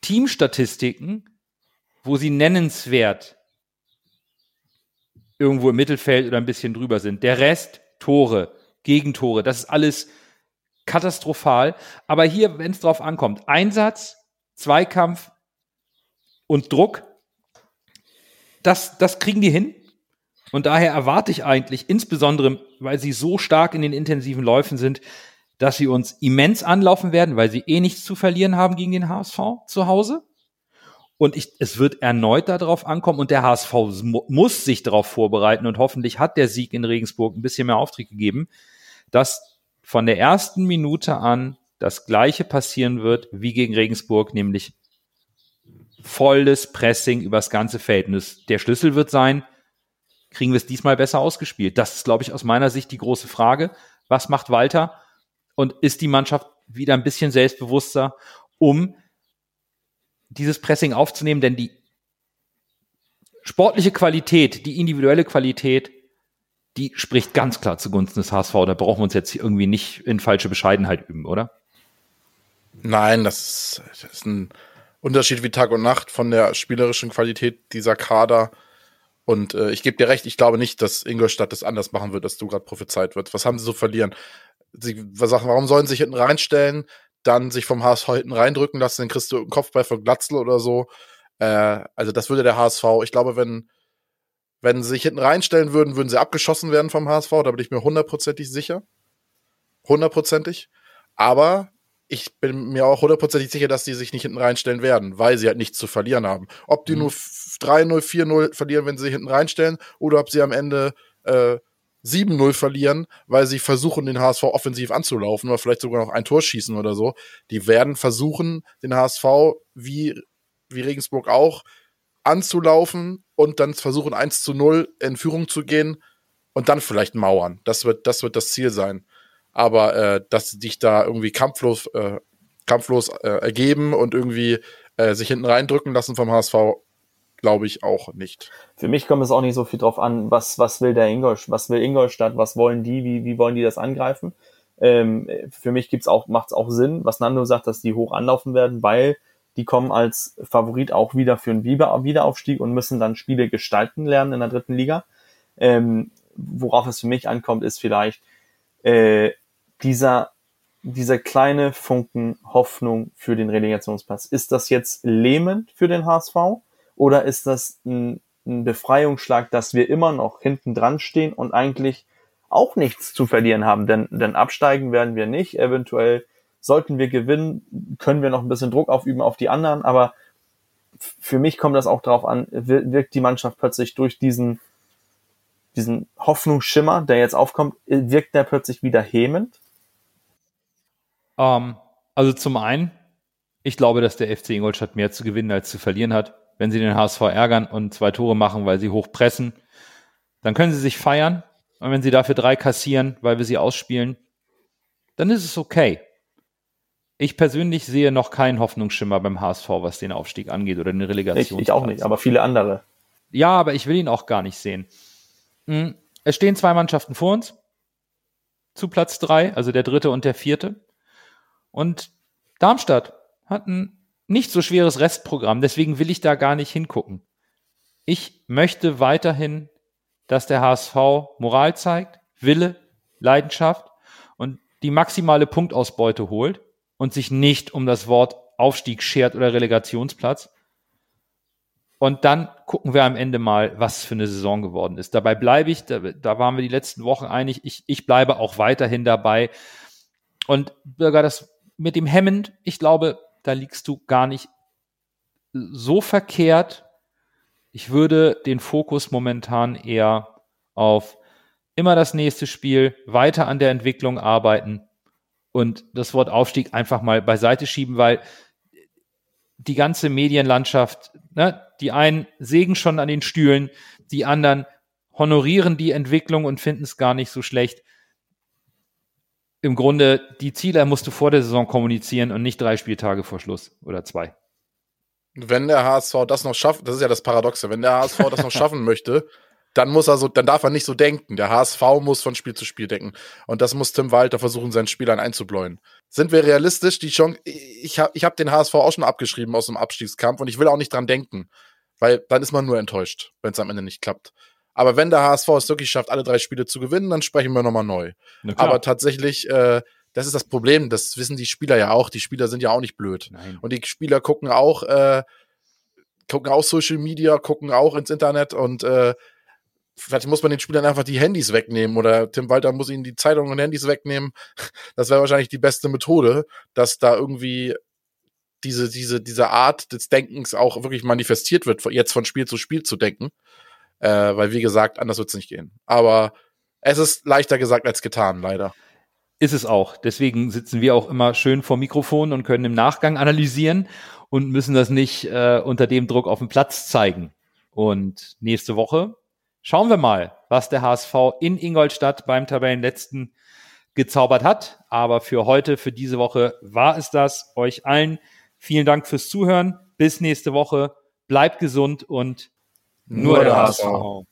Teamstatistiken, wo sie nennenswert irgendwo im Mittelfeld oder ein bisschen drüber sind. Der Rest Tore, Gegentore, das ist alles katastrophal. Aber hier, wenn es drauf ankommt, Einsatz, Zweikampf und Druck, das, das kriegen die hin. Und daher erwarte ich eigentlich, insbesondere weil sie so stark in den intensiven Läufen sind, dass sie uns immens anlaufen werden, weil sie eh nichts zu verlieren haben gegen den HSV zu Hause. Und ich, es wird erneut darauf ankommen und der HSV muss sich darauf vorbereiten und hoffentlich hat der Sieg in Regensburg ein bisschen mehr Auftrieb gegeben, dass von der ersten Minute an das gleiche passieren wird wie gegen Regensburg, nämlich volles Pressing übers ganze Feld. Und das, der Schlüssel wird sein, kriegen wir es diesmal besser ausgespielt? Das ist, glaube ich, aus meiner Sicht die große Frage. Was macht Walter? Und ist die Mannschaft wieder ein bisschen selbstbewusster, um dieses Pressing aufzunehmen? Denn die sportliche Qualität, die individuelle Qualität, die spricht ganz klar zugunsten des HSV. Da brauchen wir uns jetzt irgendwie nicht in falsche Bescheidenheit üben, oder? Nein, das ist, das ist ein Unterschied wie Tag und Nacht von der spielerischen Qualität dieser Kader. Und äh, ich gebe dir recht, ich glaube nicht, dass Ingolstadt das anders machen wird, dass du gerade prophezeit wird. Was haben sie so verlieren? Sie sagen, warum sollen sie sich hinten reinstellen, dann sich vom HSV hinten reindrücken lassen, dann kriegst du einen Kopfball von Glatzel oder so. Äh, also das würde der HSV, ich glaube, wenn, wenn sie sich hinten reinstellen würden, würden sie abgeschossen werden vom HSV, da bin ich mir hundertprozentig sicher. Hundertprozentig. Aber ich bin mir auch hundertprozentig sicher, dass die sich nicht hinten reinstellen werden, weil sie halt nichts zu verlieren haben. Ob die mhm. nur 3-0, 4-0 verlieren, wenn sie hinten reinstellen, oder ob sie am Ende äh, 7-0 verlieren, weil sie versuchen, den HSV offensiv anzulaufen oder vielleicht sogar noch ein Tor schießen oder so. Die werden versuchen, den HSV wie, wie Regensburg auch anzulaufen und dann versuchen, 1 zu 0 in Führung zu gehen und dann vielleicht mauern. Das wird, das wird das Ziel sein. Aber äh, dass sie dich da irgendwie kampflos, äh, kampflos äh, ergeben und irgendwie äh, sich hinten reindrücken lassen vom HSV, glaube ich auch nicht. Für mich kommt es auch nicht so viel drauf an, was, was will der Ingolstadt, was will Ingolstadt, was wollen die, wie, wie wollen die das angreifen. Ähm, für mich gibt's auch, macht es auch Sinn, was Nando sagt, dass die hoch anlaufen werden, weil die kommen als Favorit auch wieder für einen Wiederaufstieg und müssen dann Spiele gestalten lernen in der dritten Liga. Ähm, worauf es für mich ankommt, ist vielleicht äh, dieser dieser kleine Funken Hoffnung für den Relegationsplatz. Ist das jetzt lähmend für den HSV oder ist das ein, ein Befreiungsschlag, dass wir immer noch hinten dran stehen und eigentlich auch nichts zu verlieren haben? Denn, denn absteigen werden wir nicht. Eventuell sollten wir gewinnen, können wir noch ein bisschen Druck aufüben auf die anderen, aber für mich kommt das auch darauf an, wirkt die Mannschaft plötzlich durch diesen, diesen Hoffnungsschimmer, der jetzt aufkommt, wirkt der plötzlich wieder hemend? Ähm, also zum einen, ich glaube, dass der FC Ingolstadt mehr zu gewinnen als zu verlieren hat. Wenn sie den HSV ärgern und zwei Tore machen, weil sie hoch pressen, dann können sie sich feiern. Und wenn sie dafür drei kassieren, weil wir sie ausspielen, dann ist es okay. Ich persönlich sehe noch keinen Hoffnungsschimmer beim HSV, was den Aufstieg angeht oder den Relegation. Ich, ich auch nicht, aber viele andere. Ja, aber ich will ihn auch gar nicht sehen. Hm, es stehen zwei Mannschaften vor uns zu Platz drei, also der dritte und der vierte. Und Darmstadt hat ein nicht so schweres Restprogramm, deswegen will ich da gar nicht hingucken. Ich möchte weiterhin, dass der HSV Moral zeigt, Wille, Leidenschaft und die maximale Punktausbeute holt und sich nicht um das Wort Aufstieg schert oder Relegationsplatz. Und dann gucken wir am Ende mal, was für eine Saison geworden ist. Dabei bleibe ich, da, da waren wir die letzten Wochen einig, ich, ich bleibe auch weiterhin dabei. Und Bürger, das mit dem Hammond, ich glaube, da liegst du gar nicht so verkehrt. Ich würde den Fokus momentan eher auf immer das nächste Spiel, weiter an der Entwicklung arbeiten und das Wort Aufstieg einfach mal beiseite schieben, weil die ganze Medienlandschaft, ne, die einen sägen schon an den Stühlen, die anderen honorieren die Entwicklung und finden es gar nicht so schlecht im Grunde die Ziele musst du vor der Saison kommunizieren und nicht drei Spieltage vor Schluss oder zwei. Wenn der HSV das noch schafft, das ist ja das Paradoxe, wenn der HSV das noch schaffen möchte, dann muss er so, dann darf er nicht so denken. Der HSV muss von Spiel zu Spiel denken. Und das muss Tim Walter versuchen, seinen Spielern einzubläuen. Sind wir realistisch? Die Chance, ich habe ich hab den HSV auch schon abgeschrieben aus dem Abstiegskampf und ich will auch nicht dran denken. Weil dann ist man nur enttäuscht, wenn es am Ende nicht klappt. Aber wenn der HSV es wirklich schafft, alle drei Spiele zu gewinnen, dann sprechen wir nochmal neu. Aber tatsächlich, äh, das ist das Problem, das wissen die Spieler ja auch. Die Spieler sind ja auch nicht blöd. Nein. Und die Spieler gucken auch, äh, gucken auch Social Media, gucken auch ins Internet und äh, vielleicht muss man den Spielern einfach die Handys wegnehmen oder Tim Walter muss ihnen die Zeitungen und Handys wegnehmen. Das wäre wahrscheinlich die beste Methode, dass da irgendwie diese, diese, diese Art des Denkens auch wirklich manifestiert wird, jetzt von Spiel zu Spiel zu denken. Äh, weil, wie gesagt, anders wird es nicht gehen. Aber es ist leichter gesagt als getan, leider. Ist es auch. Deswegen sitzen wir auch immer schön vor Mikrofon und können im Nachgang analysieren und müssen das nicht äh, unter dem Druck auf dem Platz zeigen. Und nächste Woche schauen wir mal, was der HSV in Ingolstadt beim Tabellenletzten gezaubert hat. Aber für heute, für diese Woche war es das. Euch allen vielen Dank fürs Zuhören. Bis nächste Woche. Bleibt gesund und nur, Nur der HSV. HSV.